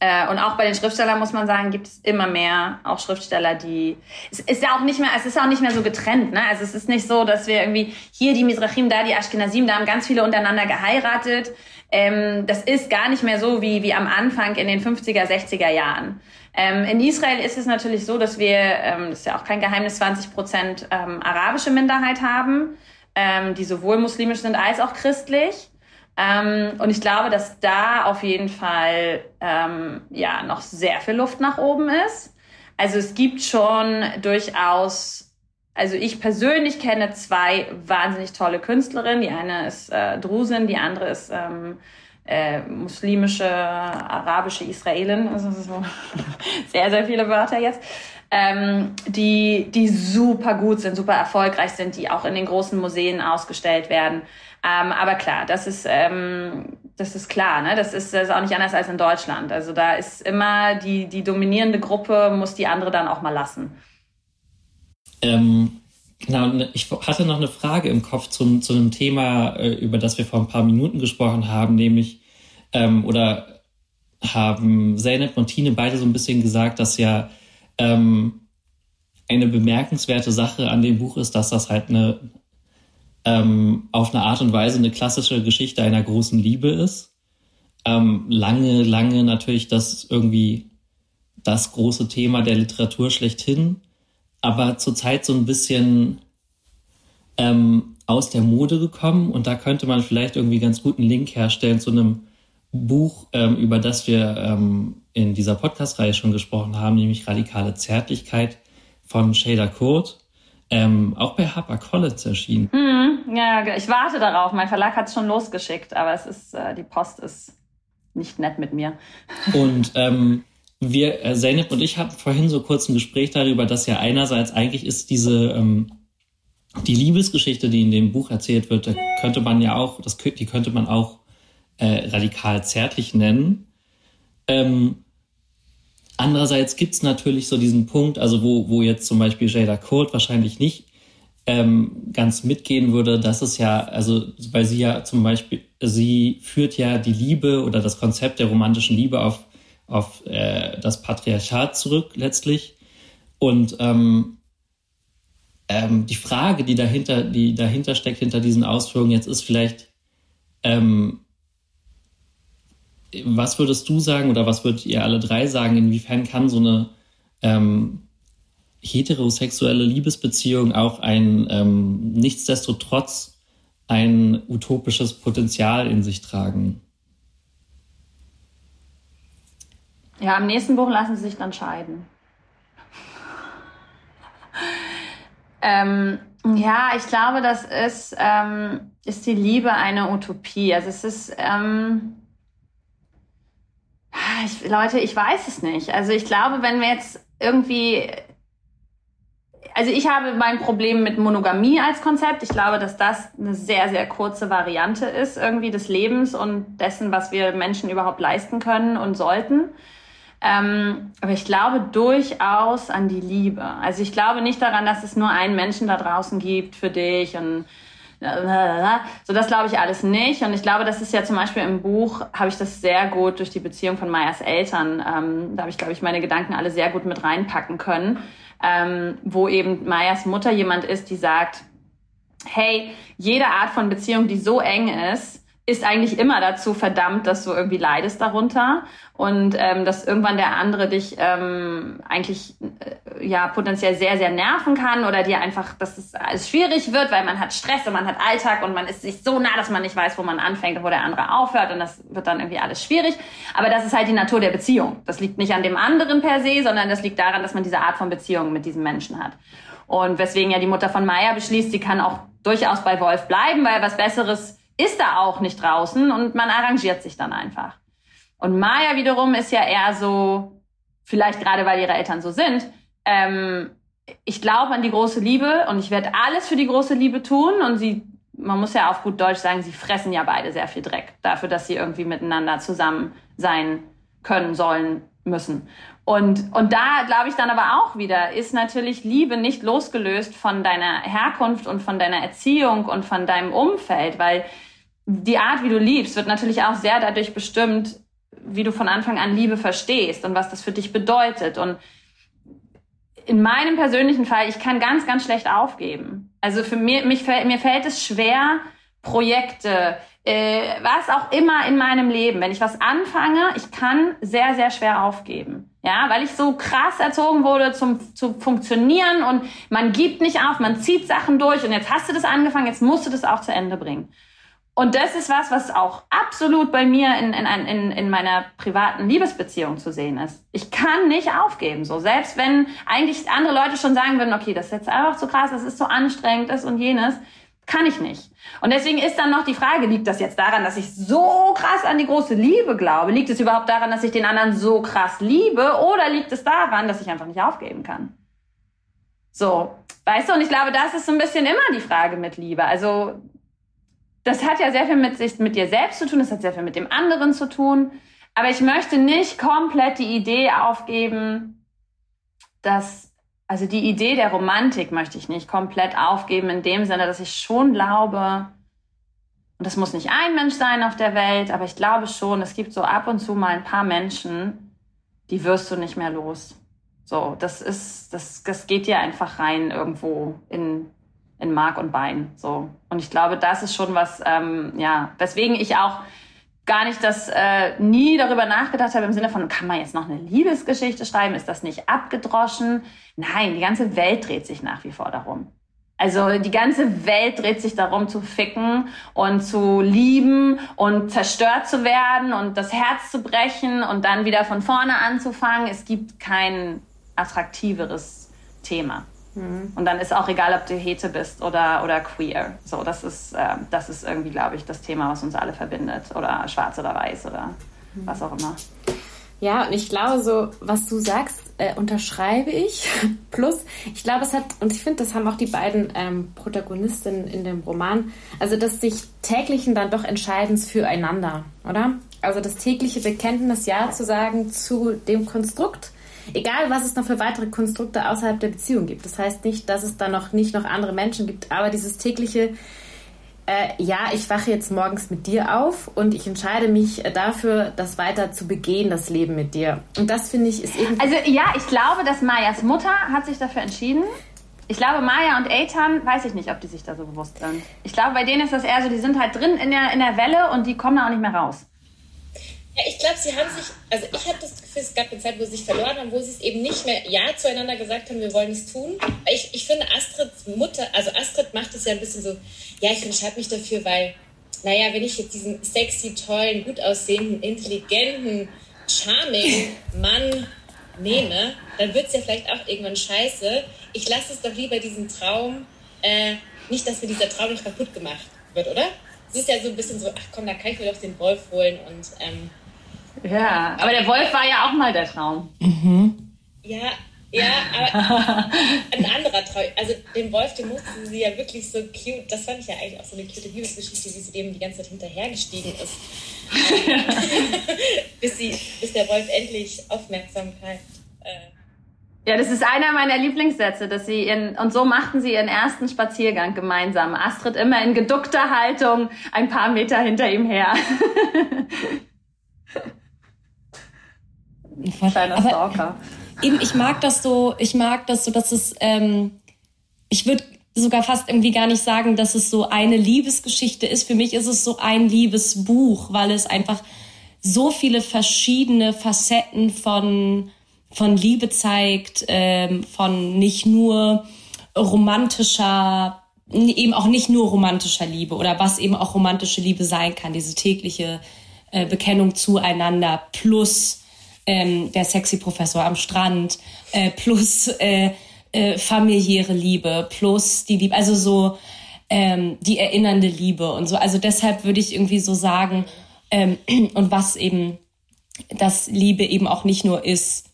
D: äh, und auch bei den Schriftstellern muss man sagen, gibt es immer mehr auch Schriftsteller, die es ist ja auch nicht mehr, es ist auch nicht mehr so getrennt, ne? Also es ist nicht so, dass wir irgendwie hier die Mizrachim, da die Ashkenazim, da haben ganz viele untereinander geheiratet ähm, das ist gar nicht mehr so wie, wie am Anfang in den 50er, 60er Jahren. Ähm, in Israel ist es natürlich so, dass wir, ähm, das ist ja auch kein Geheimnis, 20 Prozent ähm, arabische Minderheit haben, ähm, die sowohl muslimisch sind als auch christlich. Ähm, und ich glaube, dass da auf jeden Fall ja noch sehr viel Luft nach oben ist. Also es gibt schon durchaus also ich persönlich kenne zwei wahnsinnig tolle Künstlerinnen. Die eine ist äh, Drusin, die andere ist ähm, äh, muslimische, arabische Israelin. Also so sehr, sehr viele Wörter jetzt. Ähm, die, die super gut sind, super erfolgreich sind, die auch in den großen Museen ausgestellt werden. Ähm, aber klar, das ist, ähm, das ist klar, ne? Das ist, das ist auch nicht anders als in Deutschland. Also da ist immer die, die dominierende Gruppe muss die andere dann auch mal lassen.
B: Ähm, genau, ich hatte noch eine Frage im Kopf zum, zu einem Thema, äh, über das wir vor ein paar Minuten gesprochen haben, nämlich, ähm, oder haben Zeynep und Tine beide so ein bisschen gesagt, dass ja ähm, eine bemerkenswerte Sache an dem Buch ist, dass das halt eine ähm, auf eine Art und Weise eine klassische Geschichte einer großen Liebe ist. Ähm, lange, lange natürlich das irgendwie das große Thema der Literatur schlechthin aber zurzeit so ein bisschen ähm, aus der Mode gekommen und da könnte man vielleicht irgendwie ganz guten Link herstellen zu einem Buch, ähm, über das wir ähm, in dieser Podcast-Reihe schon gesprochen haben, nämlich Radikale Zärtlichkeit von Shader Kurt. Ähm, auch bei HarperCollins erschienen.
D: Mhm, ja, ich warte darauf. Mein Verlag hat es schon losgeschickt, aber es ist, äh, die Post ist nicht nett mit mir.
B: Und ähm, wir, äh, Zeynep und ich hatten vorhin so kurz ein Gespräch darüber, dass ja einerseits eigentlich ist diese ähm, die Liebesgeschichte, die in dem Buch erzählt wird, da könnte man ja auch, das, die könnte man auch äh, radikal zärtlich nennen. Ähm, andererseits gibt's natürlich so diesen Punkt, also wo, wo jetzt zum Beispiel Jada Cole wahrscheinlich nicht ähm, ganz mitgehen würde, dass es ja, also weil sie ja zum Beispiel, sie führt ja die Liebe oder das Konzept der romantischen Liebe auf auf äh, das Patriarchat zurück letztlich. Und ähm, ähm, die Frage, die dahinter, die dahinter steckt, hinter diesen Ausführungen jetzt ist vielleicht, ähm, was würdest du sagen oder was würdet ihr alle drei sagen, inwiefern kann so eine ähm, heterosexuelle Liebesbeziehung auch ein ähm, nichtsdestotrotz ein utopisches Potenzial in sich tragen?
D: Ja, im nächsten Buch lassen sie sich dann scheiden. Ähm, ja, ich glaube, das ist, ähm, ist die Liebe eine Utopie. Also es ist, ähm, ich, Leute, ich weiß es nicht. Also ich glaube, wenn wir jetzt irgendwie also ich habe mein Problem mit Monogamie als Konzept. Ich glaube, dass das eine sehr, sehr kurze Variante ist irgendwie des Lebens und dessen, was wir Menschen überhaupt leisten können und sollten. Ähm, aber ich glaube durchaus an die Liebe. Also ich glaube nicht daran, dass es nur einen Menschen da draußen gibt für dich und so das glaube ich alles nicht. Und ich glaube, das ist ja zum Beispiel im Buch, habe ich das sehr gut durch die Beziehung von Mayas Eltern, ähm, da habe ich, glaube ich, meine Gedanken alle sehr gut mit reinpacken können, ähm, wo eben Mayas Mutter jemand ist, die sagt, hey, jede Art von Beziehung, die so eng ist, ist eigentlich immer dazu verdammt, dass du irgendwie leidest darunter und ähm, dass irgendwann der andere dich ähm, eigentlich äh, ja potenziell sehr sehr nerven kann oder dir einfach, dass es alles schwierig wird, weil man hat Stress und man hat Alltag und man ist sich so nah, dass man nicht weiß, wo man anfängt und wo der andere aufhört und das wird dann irgendwie alles schwierig. Aber das ist halt die Natur der Beziehung. Das liegt nicht an dem anderen per se, sondern das liegt daran, dass man diese Art von Beziehung mit diesem Menschen hat. Und weswegen ja die Mutter von Maya beschließt, sie kann auch durchaus bei Wolf bleiben, weil was Besseres ist da auch nicht draußen und man arrangiert sich dann einfach. Und Maya wiederum ist ja eher so, vielleicht gerade weil ihre Eltern so sind, ähm, ich glaube an die große Liebe und ich werde alles für die große Liebe tun und sie, man muss ja auf gut Deutsch sagen, sie fressen ja beide sehr viel Dreck dafür, dass sie irgendwie miteinander zusammen sein können, sollen, müssen. Und, und da glaube ich dann aber auch wieder, ist natürlich Liebe nicht losgelöst von deiner Herkunft und von deiner Erziehung und von deinem Umfeld, weil die Art, wie du liebst, wird natürlich auch sehr dadurch bestimmt, wie du von Anfang an Liebe verstehst und was das für dich bedeutet. Und in meinem persönlichen Fall, ich kann ganz, ganz schlecht aufgeben. Also für mich, mich, mir fällt es schwer, Projekte, äh, was auch immer in meinem Leben, wenn ich was anfange, ich kann sehr, sehr schwer aufgeben. Ja, weil ich so krass erzogen wurde zum, zu funktionieren und man gibt nicht auf, man zieht Sachen durch und jetzt hast du das angefangen, jetzt musst du das auch zu Ende bringen. Und das ist was, was auch absolut bei mir in, in, in, in meiner privaten Liebesbeziehung zu sehen ist. Ich kann nicht aufgeben, so. Selbst wenn eigentlich andere Leute schon sagen würden, okay, das ist jetzt einfach zu krass, das ist so anstrengend, das und jenes, kann ich nicht. Und deswegen ist dann noch die Frage, liegt das jetzt daran, dass ich so krass an die große Liebe glaube? Liegt es überhaupt daran, dass ich den anderen so krass liebe? Oder liegt es daran, dass ich einfach nicht aufgeben kann? So. Weißt du, und ich glaube, das ist so ein bisschen immer die Frage mit Liebe. Also, das hat ja sehr viel mit sich, mit dir selbst zu tun, das hat sehr viel mit dem anderen zu tun. Aber ich möchte nicht komplett die Idee aufgeben, dass, also die Idee der Romantik möchte ich nicht komplett aufgeben in dem Sinne, dass ich schon glaube, und das muss nicht ein Mensch sein auf der Welt, aber ich glaube schon, es gibt so ab und zu mal ein paar Menschen, die wirst du nicht mehr los. So, das ist, das, das geht dir einfach rein irgendwo in, in Mark und Bein. So. Und ich glaube, das ist schon was, ähm, ja, weswegen ich auch gar nicht das äh, nie darüber nachgedacht habe im Sinne von, kann man jetzt noch eine Liebesgeschichte schreiben? Ist das nicht abgedroschen? Nein, die ganze Welt dreht sich nach wie vor darum. Also die ganze Welt dreht sich darum zu ficken und zu lieben und zerstört zu werden und das Herz zu brechen und dann wieder von vorne anzufangen. Es gibt kein attraktiveres Thema. Mhm. Und dann ist auch egal, ob du Hete bist oder, oder queer. So, das ist, äh, das ist irgendwie, glaube ich, das Thema, was uns alle verbindet. Oder schwarz oder weiß oder mhm. was auch immer.
C: Ja, und ich glaube, so, was du sagst, äh, unterschreibe ich. Plus, ich glaube, es hat, und ich finde, das haben auch die beiden ähm, Protagonistinnen in dem Roman, also das sich täglichen dann doch entscheidend füreinander, oder? Also das tägliche Bekenntnis Ja zu sagen zu dem Konstrukt, Egal, was es noch für weitere Konstrukte außerhalb der Beziehung gibt. Das heißt nicht, dass es da noch nicht noch andere Menschen gibt, aber dieses tägliche, äh, ja, ich wache jetzt morgens mit dir auf und ich entscheide mich dafür, das weiter zu begehen, das Leben mit dir. Und das finde ich ist irgendwie.
D: Also ja, ich glaube, dass Mayas Mutter hat sich dafür entschieden. Ich glaube, Maya und Eitan, weiß ich nicht, ob die sich da so bewusst sind. Ich glaube, bei denen ist das eher so, die sind halt drin in der, in der Welle und die kommen da auch nicht mehr raus.
E: Ja, ich glaube, sie haben sich, also ich habe das Gefühl, es gab eine Zeit, wo sie sich verloren haben, wo sie es eben nicht mehr Ja zueinander gesagt haben, wir wollen es tun. Ich, ich finde, Astrids Mutter, also Astrid macht es ja ein bisschen so, ja, ich entscheide mich dafür, weil, naja, wenn ich jetzt diesen sexy, tollen, gut aussehenden, intelligenten, charming Mann nehme, dann wird es ja vielleicht auch irgendwann scheiße. Ich lasse es doch lieber diesen Traum, äh, nicht, dass mir dieser Traum noch kaputt gemacht wird, oder? Es ist ja so ein bisschen so, ach komm, da kann ich mir doch den Wolf holen und. Ähm,
D: ja, aber der Wolf war ja auch mal der Traum.
E: Mhm. Ja, ja, aber ein anderer Traum. Also den Wolf, den mussten sie ja wirklich so cute. Das fand ich ja eigentlich auch so eine cute Liebesgeschichte, wie sie dem die ganze Zeit hinterhergestiegen ist. bis, sie, bis der Wolf endlich Aufmerksamkeit. Äh,
D: ja, das ist einer meiner Lieblingssätze, dass sie ihren, und so machten sie ihren ersten Spaziergang gemeinsam. Astrid immer in geduckter Haltung, ein paar Meter hinter ihm her.
A: Kleiner Stalker. Eben, ich mag das so, ich mag das so, dass es, ähm, ich würde sogar fast irgendwie gar nicht sagen, dass es so eine Liebesgeschichte ist. Für mich ist es so ein Liebesbuch, weil es einfach so viele verschiedene Facetten von, von Liebe zeigt, ähm, von nicht nur romantischer, eben auch nicht nur romantischer Liebe oder was eben auch romantische Liebe sein kann, diese tägliche äh, Bekennung zueinander plus ähm, der sexy Professor am Strand äh, plus äh, äh, familiäre Liebe plus die Liebe, also so ähm, die erinnernde Liebe und so. Also deshalb würde ich irgendwie so sagen, ähm, und was eben, dass Liebe eben auch nicht nur ist,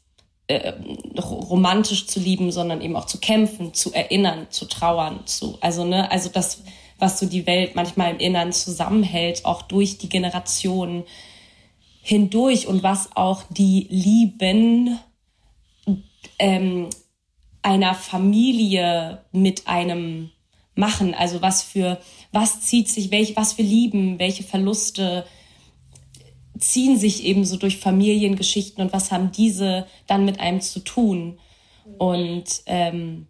A: äh, romantisch zu lieben, sondern eben auch zu kämpfen, zu erinnern, zu trauern, zu, also, ne, also das, was so die Welt manchmal im Innern zusammenhält, auch durch die Generationen hindurch und was auch die Lieben ähm, einer Familie mit einem machen. Also was für, was zieht sich, welche, was für Lieben, welche Verluste ziehen sich eben so durch Familiengeschichten und was haben diese dann mit einem zu tun? Und ähm,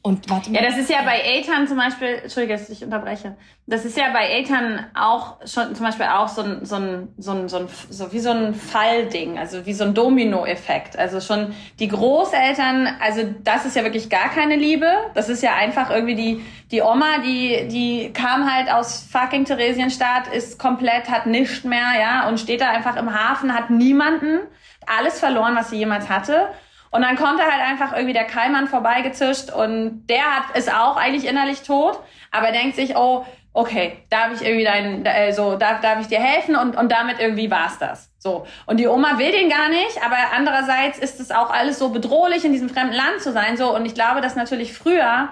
A: und warte
D: mal. Ja, das ist ja bei Eltern zum Beispiel, Entschuldige, dass ich unterbreche. Das ist ja bei Eltern auch schon zum Beispiel auch so ein, so ein, so ein, so ein, so wie so ein Fallding, also wie so ein Domino-Effekt. Also schon die Großeltern, also das ist ja wirklich gar keine Liebe. Das ist ja einfach irgendwie die, die Oma, die, die kam halt aus fucking Theresienstadt, ist komplett, hat nichts mehr, ja, und steht da einfach im Hafen, hat niemanden, alles verloren, was sie jemals hatte und dann kommt er halt einfach irgendwie der Keimann vorbeigezischt und der hat, ist auch eigentlich innerlich tot, aber denkt sich, oh, okay, darf ich irgendwie dein, äh, so, darf, darf ich dir helfen und, und damit irgendwie war's das. So. Und die Oma will den gar nicht, aber andererseits ist es auch alles so bedrohlich, in diesem fremden Land zu sein, so. Und ich glaube, dass natürlich früher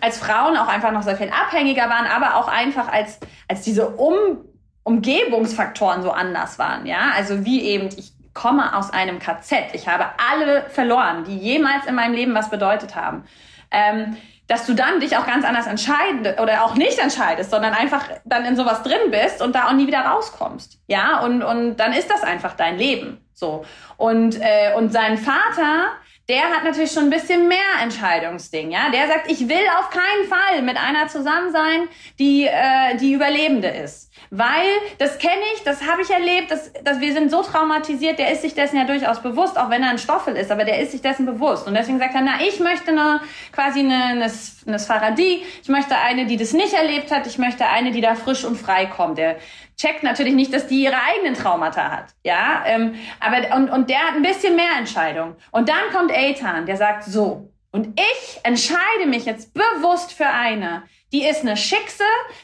D: als Frauen auch einfach noch sehr viel abhängiger waren, aber auch einfach als, als diese um, Umgebungsfaktoren so anders waren, ja. Also wie eben, ich komme aus einem KZ. Ich habe alle verloren, die jemals in meinem Leben was bedeutet haben. Ähm, dass du dann dich auch ganz anders entscheidest oder auch nicht entscheidest, sondern einfach dann in sowas drin bist und da auch nie wieder rauskommst. Ja, und, und dann ist das einfach dein Leben. So. Und, äh, und sein Vater, der hat natürlich schon ein bisschen mehr Entscheidungsding, ja. Der sagt, ich will auf keinen Fall mit einer zusammen sein, die, äh, die Überlebende ist. Weil, das kenne ich, das habe ich erlebt, dass, dass wir sind so traumatisiert, der ist sich dessen ja durchaus bewusst, auch wenn er ein Stoffel ist, aber der ist sich dessen bewusst. Und deswegen sagt er, na, ich möchte eine, quasi eine, eine, eine Sfaradie, ich möchte eine, die das nicht erlebt hat, ich möchte eine, die da frisch und frei kommt. Der checkt natürlich nicht, dass die ihre eigenen Traumata hat, ja, ähm, aber, und, und der hat ein bisschen mehr Entscheidung. Und dann kommt Eitan, der sagt so, und ich entscheide mich jetzt bewusst für eine, die ist eine Schickse,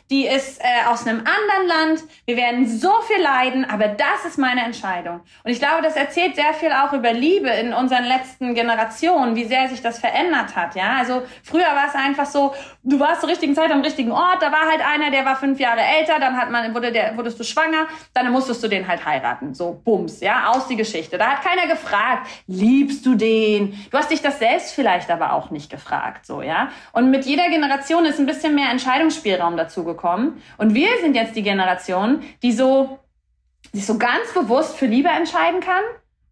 D: die ist äh, aus einem anderen Land. Wir werden so viel leiden, aber das ist meine Entscheidung. Und ich glaube, das erzählt sehr viel auch über Liebe in unseren letzten Generationen, wie sehr sich das verändert hat. Ja, also früher war es einfach so, du warst zur richtigen Zeit am richtigen Ort. Da war halt einer, der war fünf Jahre älter, dann hat man wurde der wurdest du schwanger, dann musstest du den halt heiraten. So bums, ja, aus die Geschichte. Da hat keiner gefragt, liebst du den? Du hast dich das selbst vielleicht aber auch nicht gefragt, so ja. Und mit jeder Generation ist ein bisschen bisschen mehr Entscheidungsspielraum dazu gekommen. Und wir sind jetzt die Generation, die so, sich so ganz bewusst für Liebe entscheiden kann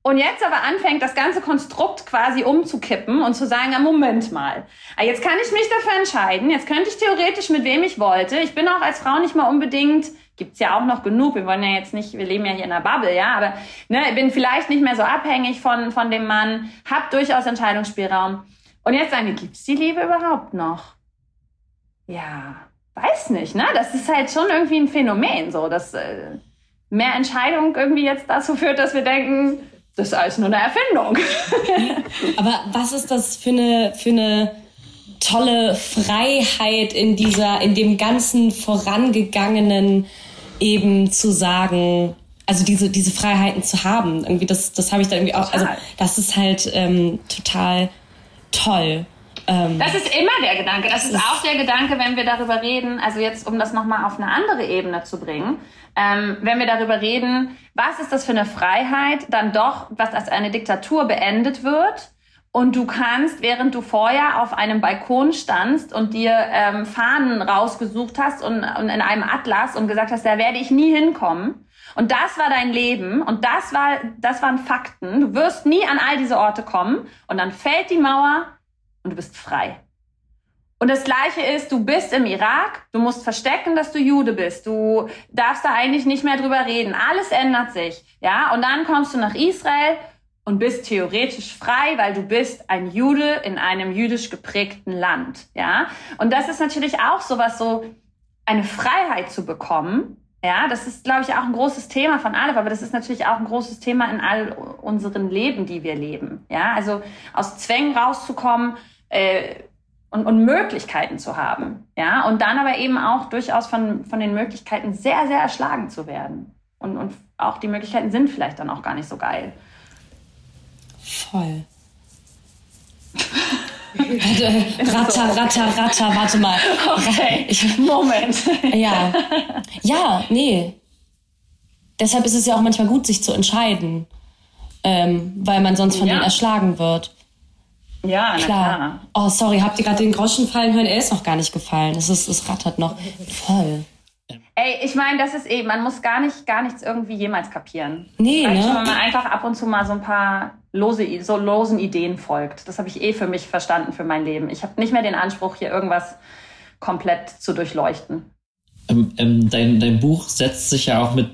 D: und jetzt aber anfängt, das ganze Konstrukt quasi umzukippen und zu sagen, Moment mal, ah, jetzt kann ich mich dafür entscheiden, jetzt könnte ich theoretisch mit wem ich wollte. Ich bin auch als Frau nicht mal unbedingt, gibt's ja auch noch genug, wir wollen ja jetzt nicht, wir leben ja hier in einer Bubble, ja, aber ne, bin vielleicht nicht mehr so abhängig von, von dem Mann, hab durchaus Entscheidungsspielraum. Und jetzt sagen wir, gibt's die Liebe überhaupt noch? Ja, weiß nicht, ne? Das ist halt schon irgendwie ein Phänomen, so, dass äh, mehr Entscheidung irgendwie jetzt dazu führt, dass wir denken, das ist alles nur eine Erfindung.
A: Aber was ist das für eine, für eine tolle Freiheit in dieser, in dem ganzen vorangegangenen eben zu sagen, also diese, diese Freiheiten zu haben. Irgendwie, das, das habe ich da irgendwie auch, also das ist halt ähm, total toll.
D: Ähm, das ist immer der Gedanke. Das ist auch der Gedanke, wenn wir darüber reden, also jetzt, um das nochmal auf eine andere Ebene zu bringen, ähm, wenn wir darüber reden, was ist das für eine Freiheit, dann doch, was als eine Diktatur beendet wird und du kannst, während du vorher auf einem Balkon standst und dir ähm, Fahnen rausgesucht hast und, und in einem Atlas und gesagt hast, da werde ich nie hinkommen. Und das war dein Leben und das war, das waren Fakten. Du wirst nie an all diese Orte kommen und dann fällt die Mauer und du bist frei. Und das Gleiche ist, du bist im Irak, du musst verstecken, dass du Jude bist, du darfst da eigentlich nicht mehr drüber reden, alles ändert sich, ja, und dann kommst du nach Israel und bist theoretisch frei, weil du bist ein Jude in einem jüdisch geprägten Land, ja. Und das ist natürlich auch sowas, so eine Freiheit zu bekommen, ja, das ist, glaube ich, auch ein großes Thema von Aleph, aber das ist natürlich auch ein großes Thema in all unseren Leben, die wir leben, ja. Also aus Zwängen rauszukommen, äh, und, und Möglichkeiten zu haben. Ja, und dann aber eben auch durchaus von, von den Möglichkeiten sehr, sehr erschlagen zu werden. Und, und auch die Möglichkeiten sind vielleicht dann auch gar nicht so geil.
A: Voll. ratter, ratter, ratter, warte mal.
D: Okay, ich, Moment.
A: Ja. Ja, nee. Deshalb ist es ja auch manchmal gut, sich zu entscheiden, ähm, weil man sonst von ja. denen erschlagen wird.
D: Ja, na klar. klar.
A: Oh, sorry, habt ihr gerade den Groschen fallen hören? Er ist noch gar nicht gefallen. Es, ist, es rattert noch. Voll.
D: Ey, ich meine, das ist eben, man muss gar nicht, gar nichts irgendwie jemals kapieren.
A: Nee,
D: Reicht
A: ne?
D: Wenn man einfach ab und zu mal so ein paar lose, so losen Ideen folgt. Das habe ich eh für mich verstanden für mein Leben. Ich habe nicht mehr den Anspruch, hier irgendwas komplett zu durchleuchten.
B: Ähm, ähm, dein, dein Buch setzt sich ja auch mit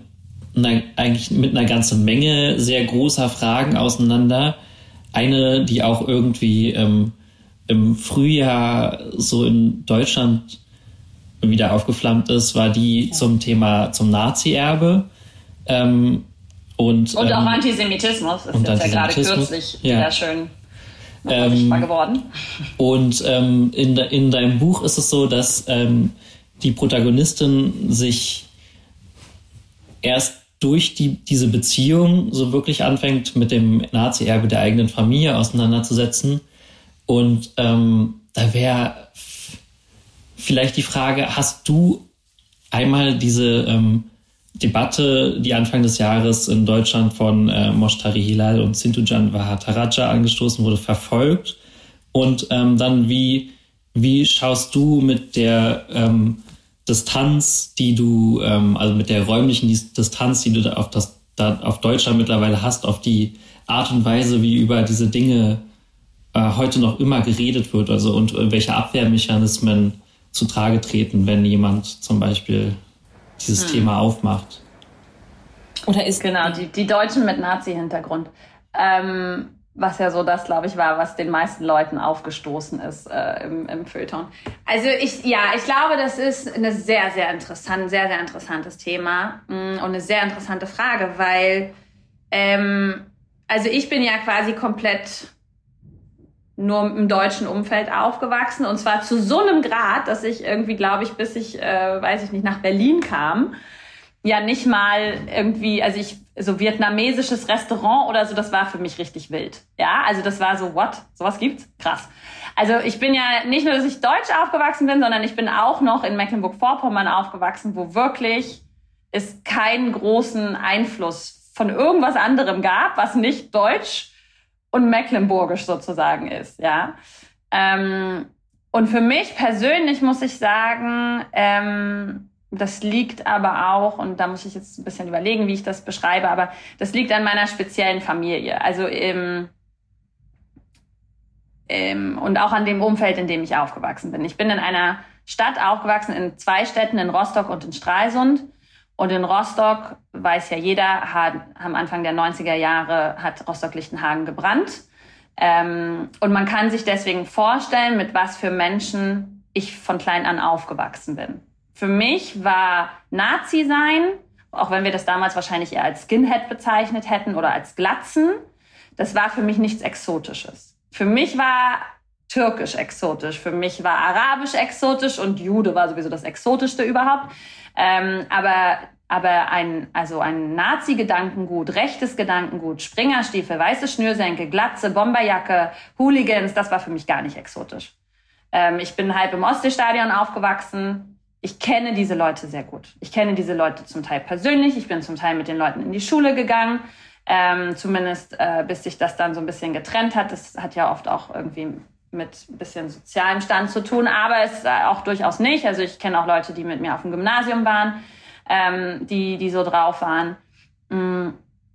B: einer, eigentlich mit einer ganzen Menge sehr großer Fragen auseinander eine, die auch irgendwie ähm, im Frühjahr so in Deutschland wieder aufgeflammt ist, war die ja. zum Thema zum Nazi-Erbe. Ähm, und,
D: und auch ähm, Antisemitismus ist jetzt ja gerade kürzlich ja. wieder schön ähm, geworden.
B: Und ähm, in, in deinem Buch ist es so, dass ähm, die Protagonistin sich erst durch die, diese Beziehung so wirklich anfängt, mit dem Nazi-Erbe der eigenen Familie auseinanderzusetzen. Und ähm, da wäre vielleicht die Frage, hast du einmal diese ähm, Debatte, die Anfang des Jahres in Deutschland von äh, Moshtari Hilal und Sintujan Vahataraja angestoßen wurde, verfolgt? Und ähm, dann wie, wie schaust du mit der ähm, Distanz, die du, ähm, also mit der räumlichen Distanz, die du auf, das, da auf Deutschland mittlerweile hast, auf die Art und Weise, wie über diese Dinge äh, heute noch immer geredet wird, also und welche Abwehrmechanismen zutage treten, wenn jemand zum Beispiel dieses hm. Thema aufmacht.
D: Oder ist genau die, die Deutschen mit Nazi-Hintergrund. Ähm, was ja so das, glaube ich, war, was den meisten Leuten aufgestoßen ist äh, im, im Feuilleton. Also ich, ja, ich glaube, das ist eine sehr, sehr interessant, sehr, sehr interessantes Thema mm, und eine sehr interessante Frage, weil ähm, also ich bin ja quasi komplett nur im deutschen Umfeld aufgewachsen und zwar zu so einem Grad, dass ich irgendwie, glaube ich, bis ich, äh, weiß ich nicht, nach Berlin kam, ja nicht mal irgendwie, also ich, so vietnamesisches Restaurant oder so, das war für mich richtig wild. Ja, also das war so, what? Sowas gibt's? Krass. Also ich bin ja nicht nur, dass ich deutsch aufgewachsen bin, sondern ich bin auch noch in Mecklenburg-Vorpommern aufgewachsen, wo wirklich es keinen großen Einfluss von irgendwas anderem gab, was nicht deutsch und mecklenburgisch sozusagen ist, ja. Ähm, und für mich persönlich muss ich sagen, ähm, das liegt aber auch, und da muss ich jetzt ein bisschen überlegen, wie ich das beschreibe, aber das liegt an meiner speziellen Familie. Also im, im, und auch an dem Umfeld, in dem ich aufgewachsen bin. Ich bin in einer Stadt aufgewachsen, in zwei Städten, in Rostock und in Stralsund. Und in Rostock, weiß ja jeder, hat, am Anfang der 90er Jahre hat Rostock-Lichtenhagen gebrannt. Ähm, und man kann sich deswegen vorstellen, mit was für Menschen ich von klein an aufgewachsen bin. Für mich war Nazi sein, auch wenn wir das damals wahrscheinlich eher als Skinhead bezeichnet hätten oder als Glatzen, das war für mich nichts Exotisches. Für mich war türkisch exotisch, für mich war arabisch exotisch und Jude war sowieso das exotischste überhaupt. Ähm, aber aber ein, also ein Nazi-Gedankengut, rechtes Gedankengut, Springerstiefel, weiße Schnürsenkel, Glatze, Bomberjacke, Hooligans, das war für mich gar nicht exotisch. Ähm, ich bin halb im Ostseestadion aufgewachsen. Ich kenne diese Leute sehr gut. Ich kenne diese Leute zum Teil persönlich. Ich bin zum Teil mit den Leuten in die Schule gegangen. Ähm, zumindest äh, bis sich das dann so ein bisschen getrennt hat. Das hat ja oft auch irgendwie mit ein bisschen sozialem Stand zu tun, aber es äh, auch durchaus nicht. Also ich kenne auch Leute, die mit mir auf dem Gymnasium waren, ähm, die, die so drauf waren. Mm.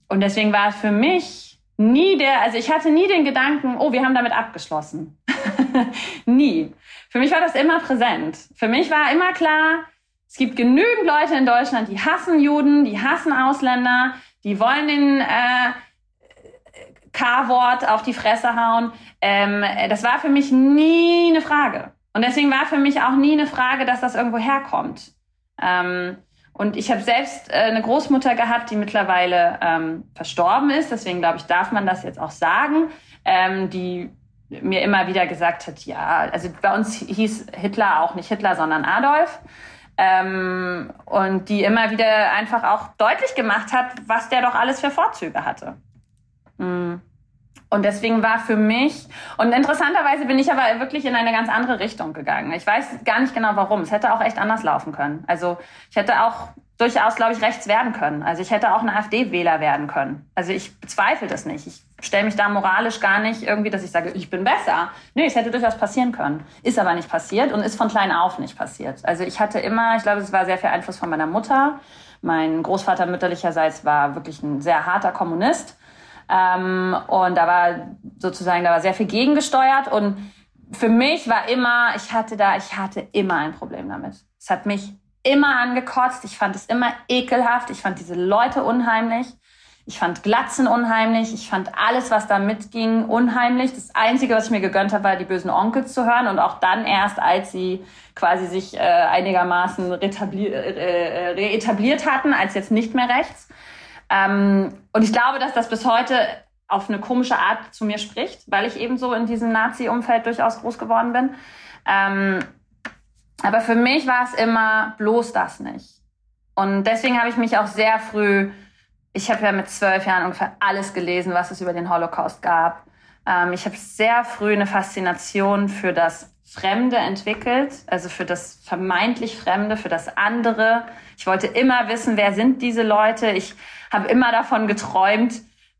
D: Und deswegen war es für mich nie der, also ich hatte nie den Gedanken, oh, wir haben damit abgeschlossen. nie. Für mich war das immer präsent. Für mich war immer klar, es gibt genügend Leute in Deutschland, die hassen Juden, die hassen Ausländer, die wollen den äh, K-Wort auf die Fresse hauen. Ähm, das war für mich nie eine Frage. Und deswegen war für mich auch nie eine Frage, dass das irgendwo herkommt. Ähm, und ich habe selbst äh, eine Großmutter gehabt, die mittlerweile ähm, verstorben ist. Deswegen glaube ich, darf man das jetzt auch sagen. Ähm, die mir immer wieder gesagt hat, ja, also bei uns hieß Hitler auch nicht Hitler, sondern Adolf. Ähm, und die immer wieder einfach auch deutlich gemacht hat, was der doch alles für Vorzüge hatte. Mhm. Und deswegen war für mich, und interessanterweise bin ich aber wirklich in eine ganz andere Richtung gegangen. Ich weiß gar nicht genau warum. Es hätte auch echt anders laufen können. Also ich hätte auch durchaus, glaube ich, rechts werden können. Also ich hätte auch ein AfD-Wähler werden können. Also ich bezweifle das nicht. Ich stelle mich da moralisch gar nicht irgendwie, dass ich sage, ich bin besser. Nee, es hätte durchaus passieren können. Ist aber nicht passiert und ist von klein auf nicht passiert. Also ich hatte immer, ich glaube, es war sehr viel Einfluss von meiner Mutter. Mein Großvater mütterlicherseits war wirklich ein sehr harter Kommunist. Ähm, und da war sozusagen, da war sehr viel gegengesteuert und für mich war immer, ich hatte da, ich hatte immer ein Problem damit. Es hat mich immer angekotzt. Ich fand es immer ekelhaft. Ich fand diese Leute unheimlich. Ich fand Glatzen unheimlich. Ich fand alles, was da mitging, unheimlich. Das Einzige, was ich mir gegönnt habe, war die bösen Onkels zu hören. Und auch dann erst, als sie quasi sich äh, einigermaßen äh, äh reetabliert hatten, als jetzt nicht mehr rechts. Ähm, und ich glaube, dass das bis heute auf eine komische Art zu mir spricht, weil ich eben so in diesem Nazi-Umfeld durchaus groß geworden bin. Ähm, aber für mich war es immer bloß das nicht. Und deswegen habe ich mich auch sehr früh, ich habe ja mit zwölf Jahren ungefähr alles gelesen, was es über den Holocaust gab. Ähm, ich habe sehr früh eine Faszination für das Fremde entwickelt, also für das vermeintlich Fremde, für das andere. Ich wollte immer wissen, wer sind diese Leute. Ich habe immer davon geträumt,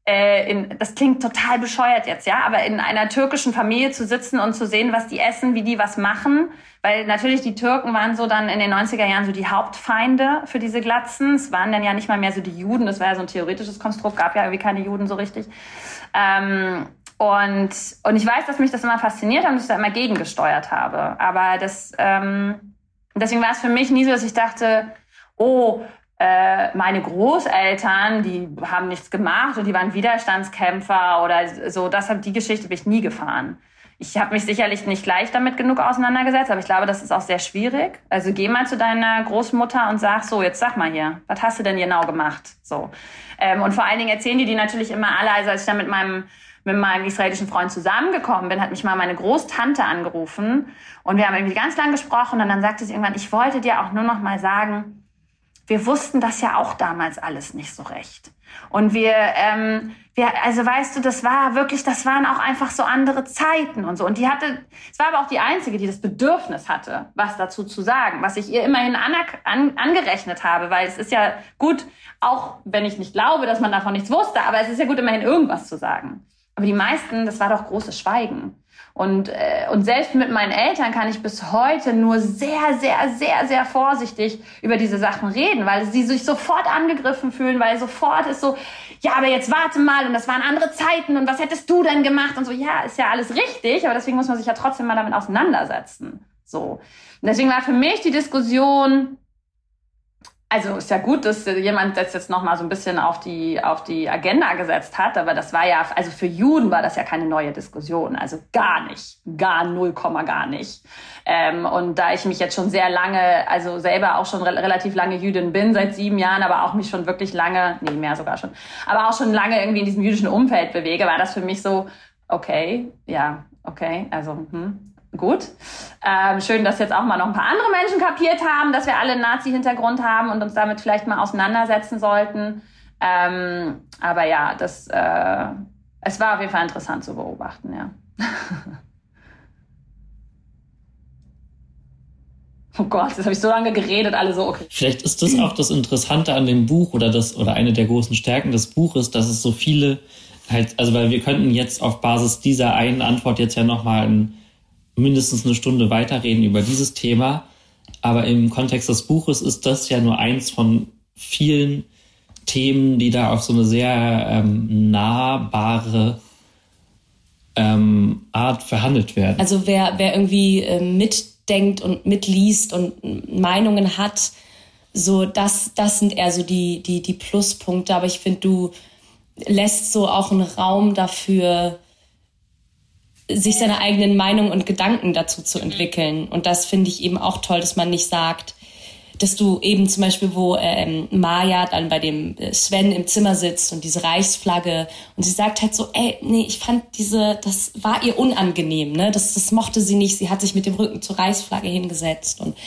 D: äh, in, das klingt total bescheuert jetzt, ja, aber in einer türkischen Familie zu sitzen und zu sehen, was die essen, wie die was machen. Weil natürlich die Türken waren so dann in den 90er Jahren so die Hauptfeinde für diese Glatzen. Es waren dann ja nicht mal mehr so die Juden, das war ja so ein theoretisches Konstrukt, gab ja irgendwie keine Juden so richtig. Ähm, und, und ich weiß, dass mich das immer fasziniert hat und ich da immer gegengesteuert habe. Aber das, ähm, deswegen war es für mich nie so, dass ich dachte, oh, meine Großeltern, die haben nichts gemacht und die waren Widerstandskämpfer oder so. Das die Geschichte bin ich nie gefahren. Ich habe mich sicherlich nicht gleich damit genug auseinandergesetzt, aber ich glaube, das ist auch sehr schwierig. Also geh mal zu deiner Großmutter und sag so, jetzt sag mal hier, was hast du denn genau gemacht? So. Ähm, und vor allen Dingen erzählen die die natürlich immer alle. Also als ich dann mit meinem mit meinem israelischen Freund zusammengekommen bin, hat mich mal meine Großtante angerufen und wir haben irgendwie ganz lang gesprochen und dann sagte sie irgendwann, ich wollte dir auch nur noch mal sagen, wir wussten das ja auch damals alles nicht so recht. Und wir, ähm, wir, also weißt du, das war wirklich, das waren auch einfach so andere Zeiten und so. Und die hatte, es war aber auch die einzige, die das Bedürfnis hatte, was dazu zu sagen, was ich ihr immerhin an, an, angerechnet habe, weil es ist ja gut, auch wenn ich nicht glaube, dass man davon nichts wusste, aber es ist ja gut, immerhin irgendwas zu sagen. Aber die meisten, das war doch großes Schweigen. Und, äh, und selbst mit meinen Eltern kann ich bis heute nur sehr, sehr, sehr, sehr vorsichtig über diese Sachen reden, weil sie sich sofort angegriffen fühlen, weil sofort ist so, ja, aber jetzt warte mal und das waren andere Zeiten und was hättest du denn gemacht und so, ja, ist ja alles richtig, aber deswegen muss man sich ja trotzdem mal damit auseinandersetzen. So. Und deswegen war für mich die Diskussion, also ist ja gut, dass jemand das jetzt noch mal so ein bisschen auf die auf die Agenda gesetzt hat, aber das war ja also für Juden war das ja keine neue Diskussion, also gar nicht, gar null Komma gar nicht. Ähm, und da ich mich jetzt schon sehr lange, also selber auch schon re relativ lange Jüdin bin, seit sieben Jahren, aber auch mich schon wirklich lange, nee mehr sogar schon, aber auch schon lange irgendwie in diesem jüdischen Umfeld bewege, war das für mich so okay, ja okay, also hm, Gut. Ähm, schön, dass jetzt auch mal noch ein paar andere Menschen kapiert haben, dass wir alle einen Nazi-Hintergrund haben und uns damit vielleicht mal auseinandersetzen sollten. Ähm, aber ja, das, äh, es war auf jeden Fall interessant zu beobachten, ja. Oh Gott, jetzt habe ich so lange geredet, alle so, okay.
B: Vielleicht ist das auch das Interessante an dem Buch oder das oder eine der großen Stärken des Buches, dass es so viele halt, also weil wir könnten jetzt auf Basis dieser einen Antwort jetzt ja nochmal ein mindestens eine Stunde weiterreden über dieses Thema. Aber im Kontext des Buches ist das ja nur eins von vielen Themen, die da auf so eine sehr ähm, nahbare ähm, Art verhandelt werden.
A: Also wer, wer irgendwie äh, mitdenkt und mitliest und Meinungen hat, so das, das sind eher so die, die, die Pluspunkte. Aber ich finde, du lässt so auch einen Raum dafür, sich seine eigenen Meinungen und Gedanken dazu zu entwickeln. Und das finde ich eben auch toll, dass man nicht sagt, dass du eben zum Beispiel, wo ähm, Maya dann bei dem äh, Sven im Zimmer sitzt und diese Reichsflagge und sie sagt halt so, ey, nee, ich fand diese, das war ihr unangenehm, ne? Das, das mochte sie nicht. Sie hat sich mit dem Rücken zur Reichsflagge hingesetzt und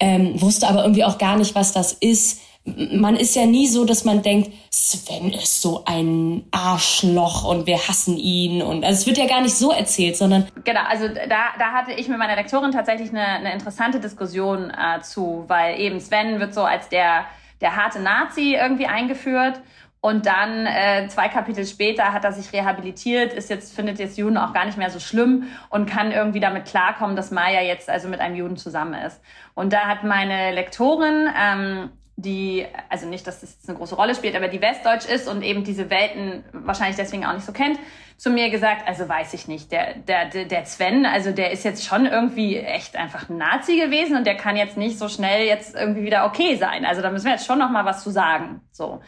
A: ähm, wusste aber irgendwie auch gar nicht, was das ist man ist ja nie so, dass man denkt, Sven ist so ein Arschloch und wir hassen ihn und also es wird ja gar nicht so erzählt, sondern
D: genau. Also da, da hatte ich mit meiner Lektorin tatsächlich eine, eine interessante Diskussion äh, zu, weil eben Sven wird so als der der harte Nazi irgendwie eingeführt und dann äh, zwei Kapitel später hat er sich rehabilitiert, ist jetzt findet jetzt Juden auch gar nicht mehr so schlimm und kann irgendwie damit klarkommen, dass Maya jetzt also mit einem Juden zusammen ist. Und da hat meine Lektorin ähm, die, also nicht, dass das jetzt eine große Rolle spielt, aber die westdeutsch ist und eben diese Welten wahrscheinlich deswegen auch nicht so kennt, zu mir gesagt, also weiß ich nicht, der, der, der Sven, also der ist jetzt schon irgendwie echt einfach ein Nazi gewesen und der kann jetzt nicht so schnell jetzt irgendwie wieder okay sein. Also da müssen wir jetzt schon noch mal was zu sagen. So.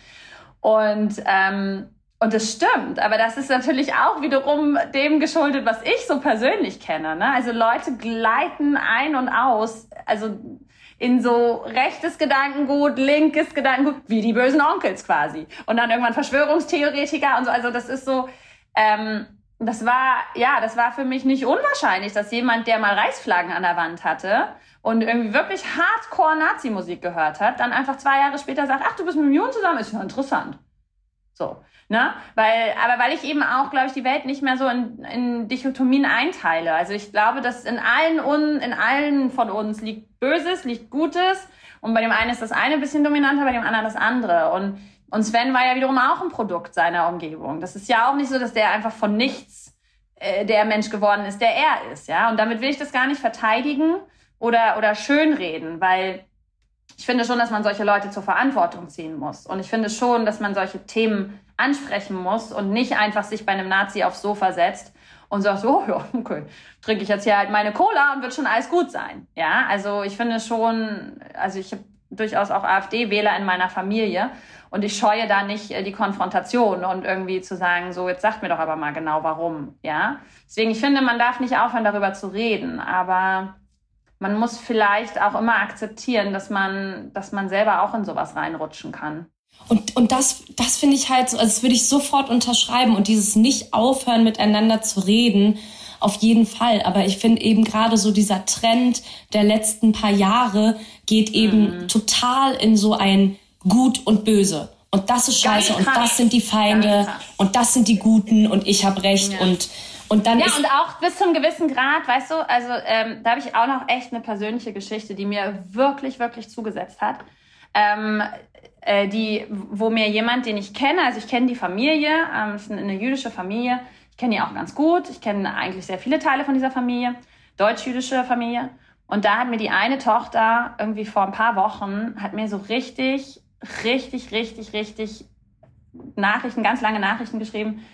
D: Und, ähm, und das stimmt, aber das ist natürlich auch wiederum dem geschuldet, was ich so persönlich kenne. Ne? Also Leute gleiten ein und aus. Also in so rechtes Gedankengut, linkes Gedankengut, wie die bösen Onkels quasi. Und dann irgendwann Verschwörungstheoretiker und so. Also das ist so, ähm, das war, ja, das war für mich nicht unwahrscheinlich, dass jemand, der mal Reichsflaggen an der Wand hatte und irgendwie wirklich Hardcore-Nazi-Musik gehört hat, dann einfach zwei Jahre später sagt, ach, du bist mit Millionen zusammen, ist ja interessant. So. Ne? Weil, aber weil ich eben auch, glaube ich, die Welt nicht mehr so in, in Dichotomien einteile. Also ich glaube, dass in allen, un, in allen von uns liegt Böses, liegt Gutes. Und bei dem einen ist das eine ein bisschen dominanter, bei dem anderen das andere. Und, und Sven war ja wiederum auch ein Produkt seiner Umgebung. Das ist ja auch nicht so, dass der einfach von nichts äh, der Mensch geworden ist, der er ist. Ja? Und damit will ich das gar nicht verteidigen oder, oder schönreden, weil ich finde schon, dass man solche Leute zur Verantwortung ziehen muss. Und ich finde schon, dass man solche Themen ansprechen muss und nicht einfach sich bei einem Nazi aufs Sofa setzt und sagt so, oh, ja, okay, trinke ich jetzt hier halt meine Cola und wird schon alles gut sein. Ja, also ich finde schon, also ich habe durchaus auch AfD-Wähler in meiner Familie und ich scheue da nicht äh, die Konfrontation und irgendwie zu sagen, so jetzt sagt mir doch aber mal genau warum, ja. Deswegen ich finde, man darf nicht aufhören darüber zu reden, aber man muss vielleicht auch immer akzeptieren, dass man, dass man selber auch in sowas reinrutschen kann.
A: Und, und das, das finde ich halt, so, also das würde ich sofort unterschreiben und dieses nicht aufhören, miteinander zu reden, auf jeden Fall. Aber ich finde eben gerade so dieser Trend der letzten paar Jahre geht eben mhm. total in so ein Gut und Böse. Und das ist scheiße und das sind die Feinde und das sind die Guten und ich habe recht ja. und und dann
D: ja, und auch bis zum gewissen Grad, weißt du, also ähm, da habe ich auch noch echt eine persönliche Geschichte, die mir wirklich, wirklich zugesetzt hat. Ähm, äh, die, wo mir jemand, den ich kenne, also ich kenne die Familie, ähm, ist eine, jüdische Familie, ich kenne die auch ganz gut, ich kenne eigentlich sehr viele Teile von dieser Familie, deutsch-jüdische Familie. Und da hat mir die eine Tochter irgendwie vor ein paar Wochen, hat mir so richtig, richtig, richtig, richtig Nachrichten, ganz lange Nachrichten geschrieben,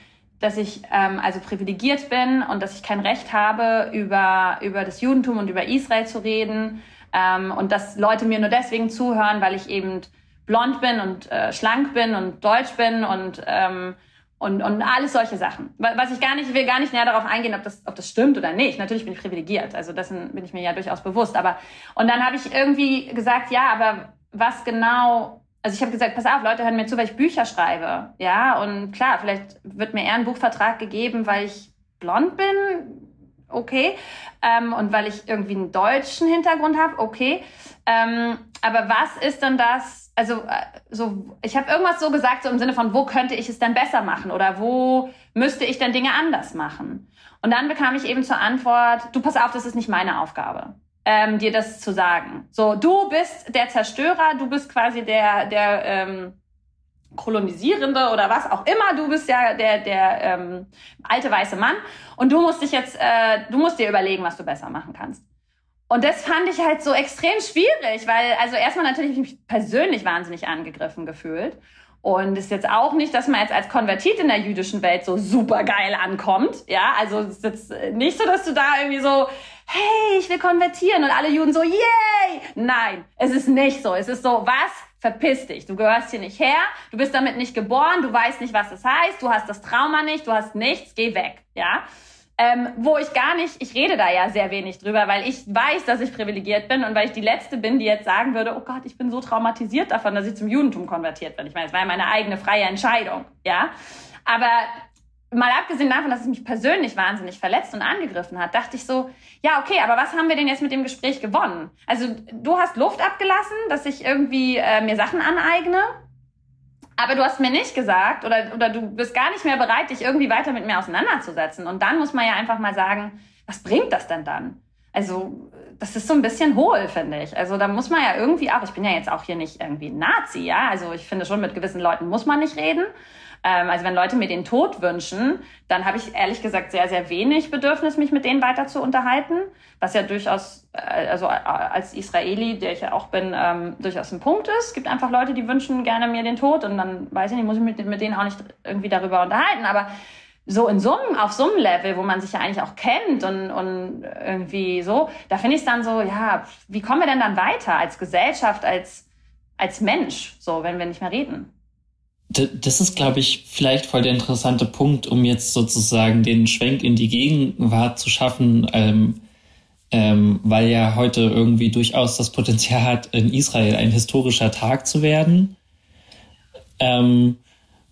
D: dass ich ähm, also privilegiert bin und dass ich kein Recht habe, über, über das Judentum und über Israel zu reden Ähm, und dass Leute mir nur deswegen zuhören, weil ich eben blond bin und äh, schlank bin und deutsch bin und ähm, und, und alles solche Sachen. Was ich gar nicht, ich will gar nicht näher darauf eingehen, ob das, ob das stimmt oder nicht. Natürlich bin ich privilegiert, also dessen bin ich mir ja durchaus bewusst. Aber und dann habe ich irgendwie gesagt, ja, aber was genau? Also ich habe gesagt, pass auf, Leute hören mir zu, weil ich Bücher schreibe, ja. Und klar, vielleicht wird mir eher ein Buchvertrag gegeben, weil ich blond bin, okay. Ähm, und weil ich irgendwie einen deutschen Hintergrund habe, okay. Ähm, aber was ist denn das? Also äh, so, ich habe irgendwas so gesagt, so im Sinne von, wo könnte ich es denn besser machen oder wo müsste ich denn Dinge anders machen? Und dann bekam ich eben zur Antwort, du pass auf, das ist nicht meine Aufgabe, ähm, dir das zu sagen. So, du bist der Zerstörer, du bist quasi der, der ähm, Kolonisierende oder was auch immer. Du bist ja der, der ähm, alte weiße Mann und du musst dich jetzt, äh, du musst dir überlegen, was du besser machen kannst. Und das fand ich halt so extrem schwierig, weil also erstmal natürlich ich mich persönlich wahnsinnig angegriffen gefühlt. Und ist jetzt auch nicht, dass man jetzt als Konvertit in der jüdischen Welt so super geil ankommt. Ja, also ist jetzt nicht so, dass du da irgendwie so, hey, ich will konvertieren und alle Juden so, yay! Nein, es ist nicht so. Es ist so, was? verpiss dich. Du gehörst hier nicht her, du bist damit nicht geboren, du weißt nicht, was das heißt, du hast das Trauma nicht, du hast nichts, geh weg, ja. Ähm, wo ich gar nicht, ich rede da ja sehr wenig drüber, weil ich weiß, dass ich privilegiert bin und weil ich die Letzte bin, die jetzt sagen würde, oh Gott, ich bin so traumatisiert davon, dass ich zum Judentum konvertiert bin. Ich meine, es war ja meine eigene freie Entscheidung, ja. Aber mal abgesehen davon, dass es mich persönlich wahnsinnig verletzt und angegriffen hat, dachte ich so, ja, okay, aber was haben wir denn jetzt mit dem Gespräch gewonnen? Also du hast Luft abgelassen, dass ich irgendwie äh, mir Sachen aneigne, aber du hast mir nicht gesagt oder, oder du bist gar nicht mehr bereit, dich irgendwie weiter mit mir auseinanderzusetzen. Und dann muss man ja einfach mal sagen, was bringt das denn dann? Also das ist so ein bisschen hohl, finde ich. Also da muss man ja irgendwie auch, ich bin ja jetzt auch hier nicht irgendwie Nazi, ja. Also ich finde schon, mit gewissen Leuten muss man nicht reden. Ähm, also wenn Leute mir den Tod wünschen, dann habe ich ehrlich gesagt sehr, sehr wenig Bedürfnis, mich mit denen weiter zu unterhalten, was ja durchaus, äh, also äh, als Israeli, der ich ja auch bin, ähm, durchaus ein Punkt ist. Es gibt einfach Leute, die wünschen gerne mir den Tod und dann weiß ich nicht, muss ich mit, mit denen auch nicht irgendwie darüber unterhalten. Aber so in Summen, auf Summenlevel, wo man sich ja eigentlich auch kennt und, und irgendwie so, da finde ich es dann so, ja, wie kommen wir denn dann weiter als Gesellschaft, als, als Mensch, so, wenn wir nicht mehr reden?
B: Das ist, glaube ich, vielleicht voll der interessante Punkt, um jetzt sozusagen den Schwenk in die Gegenwart zu schaffen, ähm, ähm, weil ja heute irgendwie durchaus das Potenzial hat, in Israel ein historischer Tag zu werden. Ähm,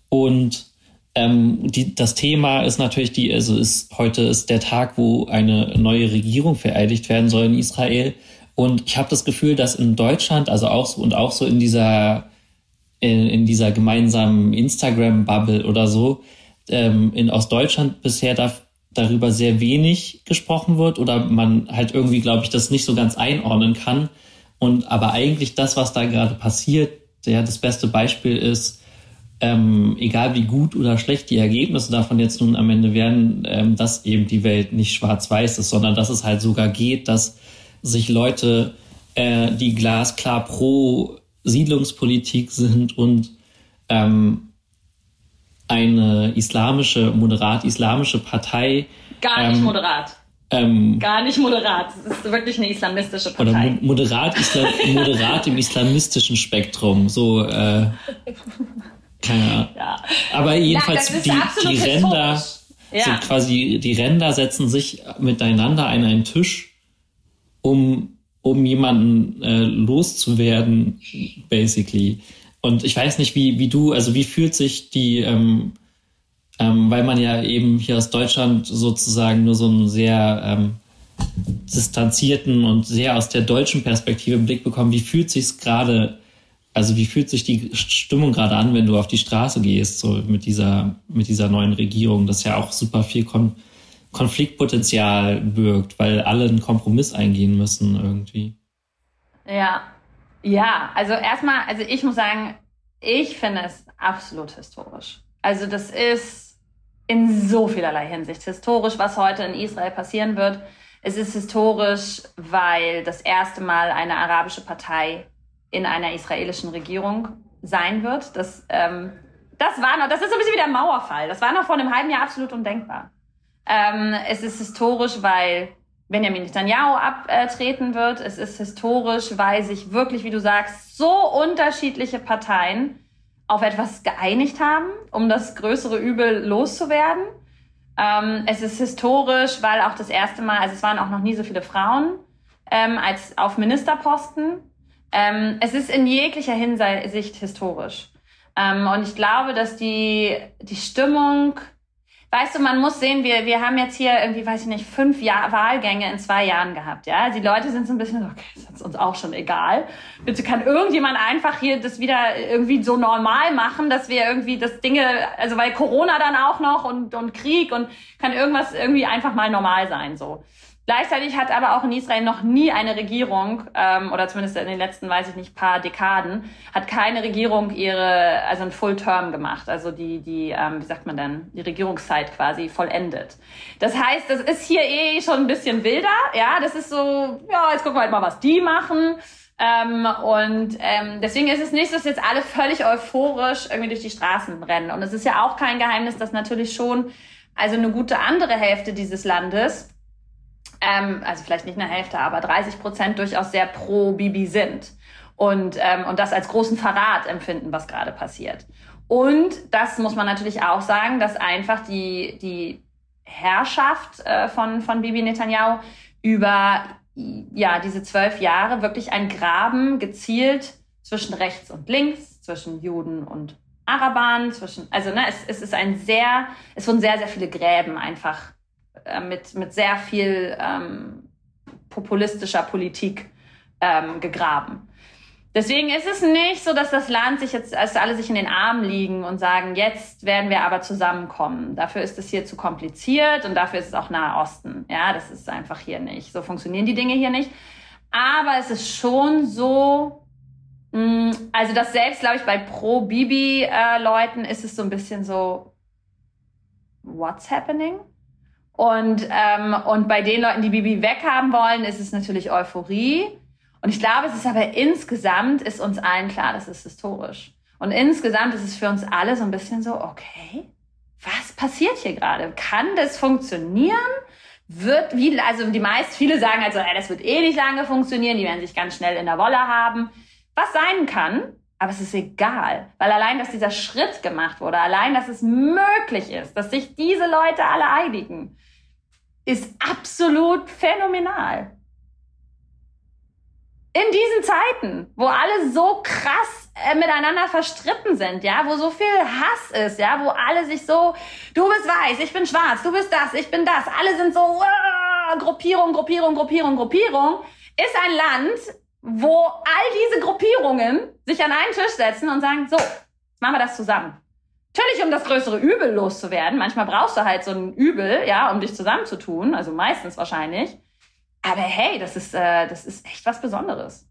B: und ähm, die, das Thema ist natürlich die, also ist heute ist der Tag, wo eine neue Regierung vereidigt werden soll in Israel. Und ich habe das Gefühl, dass in Deutschland, also auch so und auch so in dieser in, in dieser gemeinsamen Instagram-Bubble oder so ähm, in, aus Deutschland bisher da, darüber sehr wenig gesprochen wird oder man halt irgendwie, glaube ich, das nicht so ganz einordnen kann. Und aber eigentlich das, was da gerade passiert, ja, das beste Beispiel ist, ähm, egal wie gut oder schlecht die Ergebnisse davon jetzt nun am Ende werden, ähm, dass eben die Welt nicht schwarz-weiß ist, sondern dass es halt sogar geht, dass sich Leute, äh, die glasklar pro Siedlungspolitik sind und ähm, eine islamische, moderat-islamische Partei.
D: Gar nicht ähm, moderat. Ähm, Gar nicht moderat. Es ist wirklich eine islamistische Partei.
B: Oder moderat, Islam, moderat im islamistischen Spektrum. So, äh, keine Ahnung. Ja. Aber jedenfalls ja, die, die Ränder, ja. so quasi die Ränder setzen sich miteinander an einen Tisch, um um jemanden äh, loszuwerden, basically. Und ich weiß nicht, wie, wie du, also wie fühlt sich die, ähm, ähm, weil man ja eben hier aus Deutschland sozusagen nur so einen sehr ähm, distanzierten und sehr aus der deutschen Perspektive Blick bekommt, wie fühlt sich's gerade, also wie fühlt sich die Stimmung gerade an, wenn du auf die Straße gehst, so mit dieser, mit dieser neuen Regierung, das ja auch super viel kommt Konfliktpotenzial birgt, weil alle einen Kompromiss eingehen müssen irgendwie.
D: Ja, ja, also erstmal, also ich muss sagen, ich finde es absolut historisch. Also das ist in so vielerlei Hinsicht historisch, was heute in Israel passieren wird. Es ist historisch, weil das erste Mal eine arabische Partei in einer israelischen Regierung sein wird. Das, ähm, das war noch, das ist so ein bisschen wie der Mauerfall. Das war noch vor einem halben Jahr absolut undenkbar. Ähm, es ist historisch, weil Benjamin Netanyahu abtreten wird. Es ist historisch, weil sich wirklich, wie du sagst, so unterschiedliche Parteien auf etwas geeinigt haben, um das größere Übel loszuwerden. Ähm, es ist historisch, weil auch das erste Mal, also es waren auch noch nie so viele Frauen ähm, als auf Ministerposten. Ähm, es ist in jeglicher Hinsicht historisch. Ähm, und ich glaube, dass die, die Stimmung weißt du, man muss sehen, wir, wir haben jetzt hier irgendwie, weiß ich nicht, fünf Jahr Wahlgänge in zwei Jahren gehabt, ja. Die Leute sind so ein bisschen, okay, ist uns auch schon egal. Bitte kann irgendjemand einfach hier das wieder irgendwie so normal machen, dass wir irgendwie das Dinge, also weil Corona dann auch noch und, und Krieg und kann irgendwas irgendwie einfach mal normal sein, so. Gleichzeitig hat aber auch in Israel noch nie eine Regierung, ähm, oder zumindest in den letzten, weiß ich nicht, paar Dekaden, hat keine Regierung ihre, also ein Full Term gemacht, also die, die, ähm, wie sagt man denn, die Regierungszeit quasi vollendet. Das heißt, das ist hier eh schon ein bisschen wilder, ja, das ist so, ja, jetzt gucken wir halt mal, was die machen. Ähm, und ähm, deswegen ist es nicht, dass jetzt alle völlig euphorisch irgendwie durch die Straßen rennen. Und es ist ja auch kein Geheimnis, dass natürlich schon, also eine gute andere Hälfte dieses Landes, ähm, also vielleicht nicht eine Hälfte, aber 30 Prozent durchaus sehr pro Bibi sind und, ähm, und das als großen Verrat empfinden, was gerade passiert. Und das muss man natürlich auch sagen, dass einfach die, die Herrschaft äh, von, von Bibi Netanyahu über ja, diese zwölf Jahre wirklich ein Graben gezielt zwischen rechts und links, zwischen Juden und Arabern, zwischen, also ne, es, es ist ein sehr, es wurden sehr, sehr viele Gräben einfach äh, mit, mit sehr viel ähm, populistischer Politik ähm, gegraben. Deswegen ist es nicht so, dass das Land sich jetzt, als alle sich in den Armen liegen und sagen, jetzt werden wir aber zusammenkommen. Dafür ist es hier zu kompliziert und dafür ist es auch Nahe Osten. Ja, das ist einfach hier nicht. So funktionieren die Dinge hier nicht. Aber es ist schon so, mh, mm, also das selbst, glaube ich, bei Pro-Bibi-Leuten äh, ist es so ein bisschen so, what's happening? Und, ähm, und bei den Leuten, die Bibi weghaben wollen, ist es natürlich Euphorie. Und ich glaube, es ist aber insgesamt, ist uns allen klar, das ist historisch. Und insgesamt ist es für uns alle so ein bisschen so, okay, was passiert hier gerade? Kann das funktionieren? Wird, wie, also die meisten, viele sagen also, ey, das wird eh nicht lange funktionieren, die werden sich ganz schnell in der Wolle haben. Was sein kann, aber es ist egal, weil allein, dass dieser Schritt gemacht wurde, allein, dass es möglich ist, dass sich diese Leute alle einigen, ist absolut phänomenal. In diesen Zeiten, wo alle so krass äh, miteinander verstritten sind, ja, wo so viel Hass ist, ja, wo alle sich so, du bist weiß, ich bin schwarz, du bist das, ich bin das, alle sind so, uh, Gruppierung, Gruppierung, Gruppierung, Gruppierung, ist ein Land, wo all diese Gruppierungen sich an einen Tisch setzen und sagen, so, machen wir das zusammen. Natürlich, um das größere Übel loszuwerden. Manchmal brauchst du halt so ein Übel, ja, um dich zusammenzutun. Also meistens wahrscheinlich. Aber hey, das ist, äh, das ist echt was Besonderes.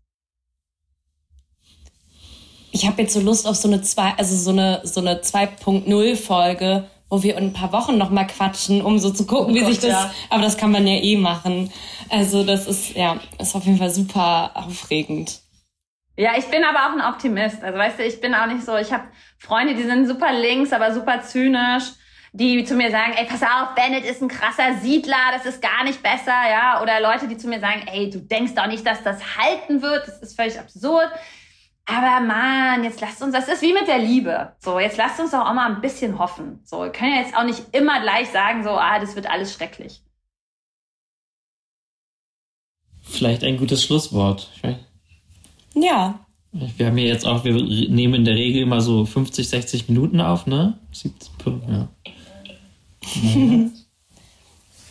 A: Ich habe jetzt so Lust auf so eine zwei, also so eine so eine 2.0 Folge, wo wir in ein paar Wochen noch mal quatschen, um so zu gucken, oh wie Gott, sich das. Ja. Aber das kann man ja eh machen. Also das ist ja, ist auf jeden Fall super aufregend.
D: Ja, ich bin aber auch ein Optimist. Also weißt du, ich bin auch nicht so, ich habe Freunde, die sind super links, aber super zynisch, die zu mir sagen, ey, pass auf, Bennett ist ein krasser Siedler, das ist gar nicht besser, ja. Oder Leute, die zu mir sagen, ey, du denkst doch nicht, dass das halten wird, das ist völlig absurd. Aber man, jetzt lasst uns, das ist wie mit der Liebe. So, jetzt lasst uns doch auch mal ein bisschen hoffen. So, wir können ja jetzt auch nicht immer gleich sagen, so, ah, das wird alles schrecklich.
B: Vielleicht ein gutes Schlusswort.
A: Ja.
B: Wir haben hier jetzt auch, wir nehmen in der Regel immer so 50, 60 Minuten auf, ne? 70, ja.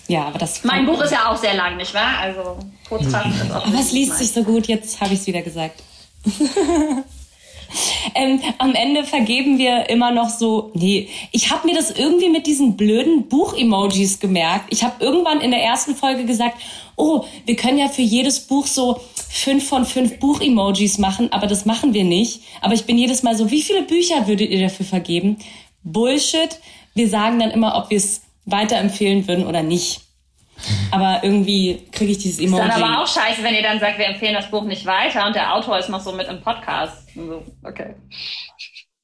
A: ja, aber das.
D: Mein Buch ist ja auch sehr lang, nicht wahr? Also kurzfassend ist auch.
A: Aber es liest sich so gut, jetzt habe ich es wieder gesagt. ähm, am Ende vergeben wir immer noch so, nee, ich habe mir das irgendwie mit diesen blöden Buch-Emojis gemerkt. Ich habe irgendwann in der ersten Folge gesagt, oh, wir können ja für jedes Buch so fünf von fünf Buch-Emojis machen, aber das machen wir nicht. Aber ich bin jedes Mal so, wie viele Bücher würdet ihr dafür vergeben? Bullshit. Wir sagen dann immer, ob wir es weiterempfehlen würden oder nicht. Aber irgendwie kriege ich dieses Emoji.
D: Ist dann aber auch scheiße, wenn ihr dann sagt, wir empfehlen das Buch nicht weiter und der Autor ist noch so mit im Podcast. So, okay.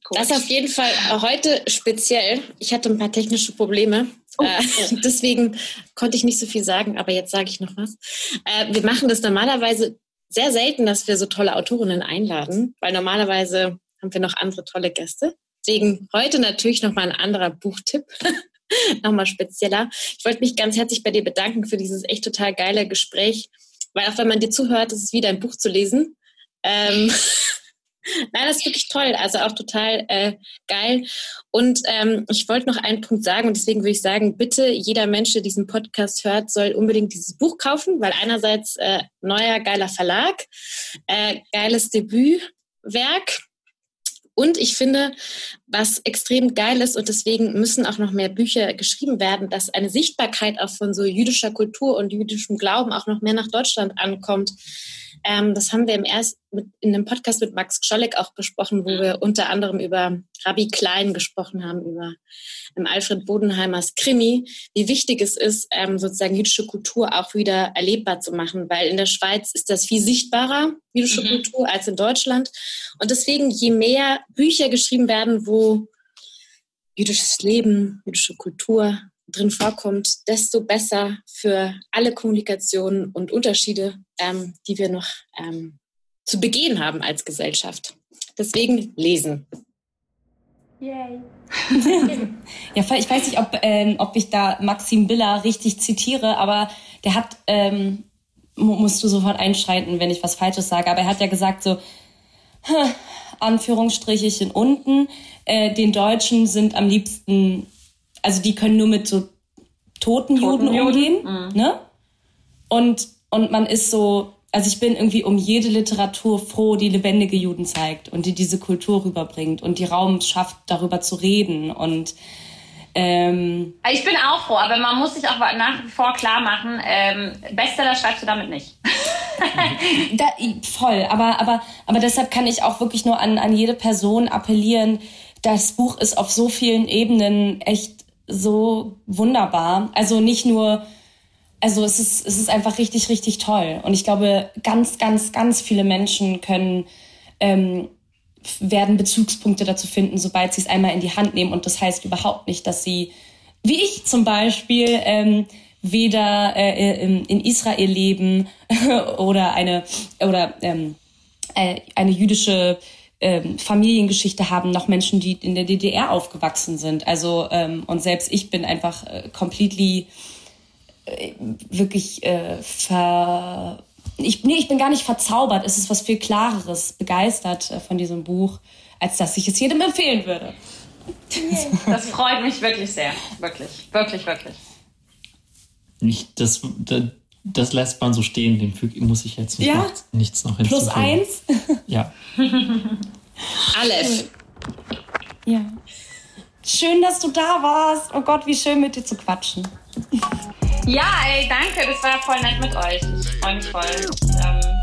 C: Cool. Das auf jeden Fall heute speziell. Ich hatte ein paar technische Probleme. Oh. Äh, deswegen konnte ich nicht so viel sagen, aber jetzt sage ich noch was. Äh, wir machen das normalerweise sehr selten, dass wir so tolle Autorinnen einladen, weil normalerweise haben wir noch andere tolle Gäste. Deswegen heute natürlich nochmal ein anderer Buchtipp. nochmal spezieller. Ich wollte mich ganz herzlich bei dir bedanken für dieses echt total geile Gespräch, weil auch wenn man dir zuhört, ist es wie dein Buch zu lesen. Ähm, Nein, das ist wirklich toll, also auch total äh, geil. Und ähm, ich wollte noch einen Punkt sagen und deswegen würde ich sagen, bitte jeder Mensch, der diesen Podcast hört, soll unbedingt dieses Buch kaufen, weil einerseits äh, neuer geiler Verlag, äh, geiles Debütwerk. Und ich finde, was extrem geil ist, und deswegen müssen auch noch mehr Bücher geschrieben werden, dass eine Sichtbarkeit auch von so jüdischer Kultur und jüdischem Glauben auch noch mehr nach Deutschland ankommt. Ähm, das haben wir im erst mit, in einem Podcast mit Max Scholleck auch besprochen, wo wir unter anderem über Rabbi Klein gesprochen haben, über ähm, Alfred Bodenheimers Krimi, wie wichtig es ist, ähm, sozusagen jüdische Kultur auch wieder erlebbar zu machen, weil in der Schweiz ist das viel sichtbarer, jüdische mhm. Kultur, als in Deutschland. Und deswegen, je mehr Bücher geschrieben werden, wo jüdisches Leben, jüdische Kultur drin vorkommt, desto besser für alle Kommunikationen und Unterschiede, ähm, die wir noch ähm, zu begehen haben als Gesellschaft. Deswegen lesen.
A: Yay. ja, ich weiß nicht, ob, ähm, ob ich da Maxim Biller richtig zitiere, aber der hat, ähm, musst du sofort einschreiten, wenn ich was Falsches sage, aber er hat ja gesagt so, Anführungsstrichechen unten, äh, den Deutschen sind am liebsten also die können nur mit so toten, toten Juden, Juden, umgehen. Mhm. Ne? Und, und man ist so, also ich bin irgendwie um jede Literatur froh, die lebendige Juden zeigt und die diese Kultur rüberbringt und die Raum schafft, darüber zu reden und ähm,
D: ich bin auch froh, aber man muss sich auch nach wie vor klar machen, ähm, Bestseller schreibst du damit nicht.
A: da, voll, aber, aber, aber deshalb kann ich auch wirklich nur an, an jede Person appellieren. Das Buch ist auf so vielen Ebenen echt so wunderbar. Also nicht nur, also es ist, es ist einfach richtig, richtig toll. Und ich glaube, ganz, ganz, ganz viele Menschen können, ähm, werden Bezugspunkte dazu finden, sobald sie es einmal in die Hand nehmen. Und das heißt überhaupt nicht, dass sie, wie ich zum Beispiel, ähm, weder äh, in, in Israel leben oder eine oder ähm, äh, eine jüdische ähm, Familiengeschichte haben, noch Menschen, die in der DDR aufgewachsen sind. Also ähm, und selbst ich bin einfach äh, completely äh, wirklich äh, ver ich, nee, ich bin gar nicht verzaubert. Es ist was viel Klareres, begeistert äh, von diesem Buch, als dass ich es jedem empfehlen würde.
D: Das freut mich wirklich sehr. Wirklich, wirklich, wirklich.
B: Nicht, das, das lässt man so stehen, dem füg, muss ich jetzt ja? nichts, nichts noch
A: hinzufügen. Plus eins?
B: Ja.
C: Alles.
A: Ja. Schön, dass du da warst. Oh Gott, wie schön mit dir zu quatschen.
D: Ja, ey, danke. Das war voll nett mit euch. Ich freue mich voll. Ähm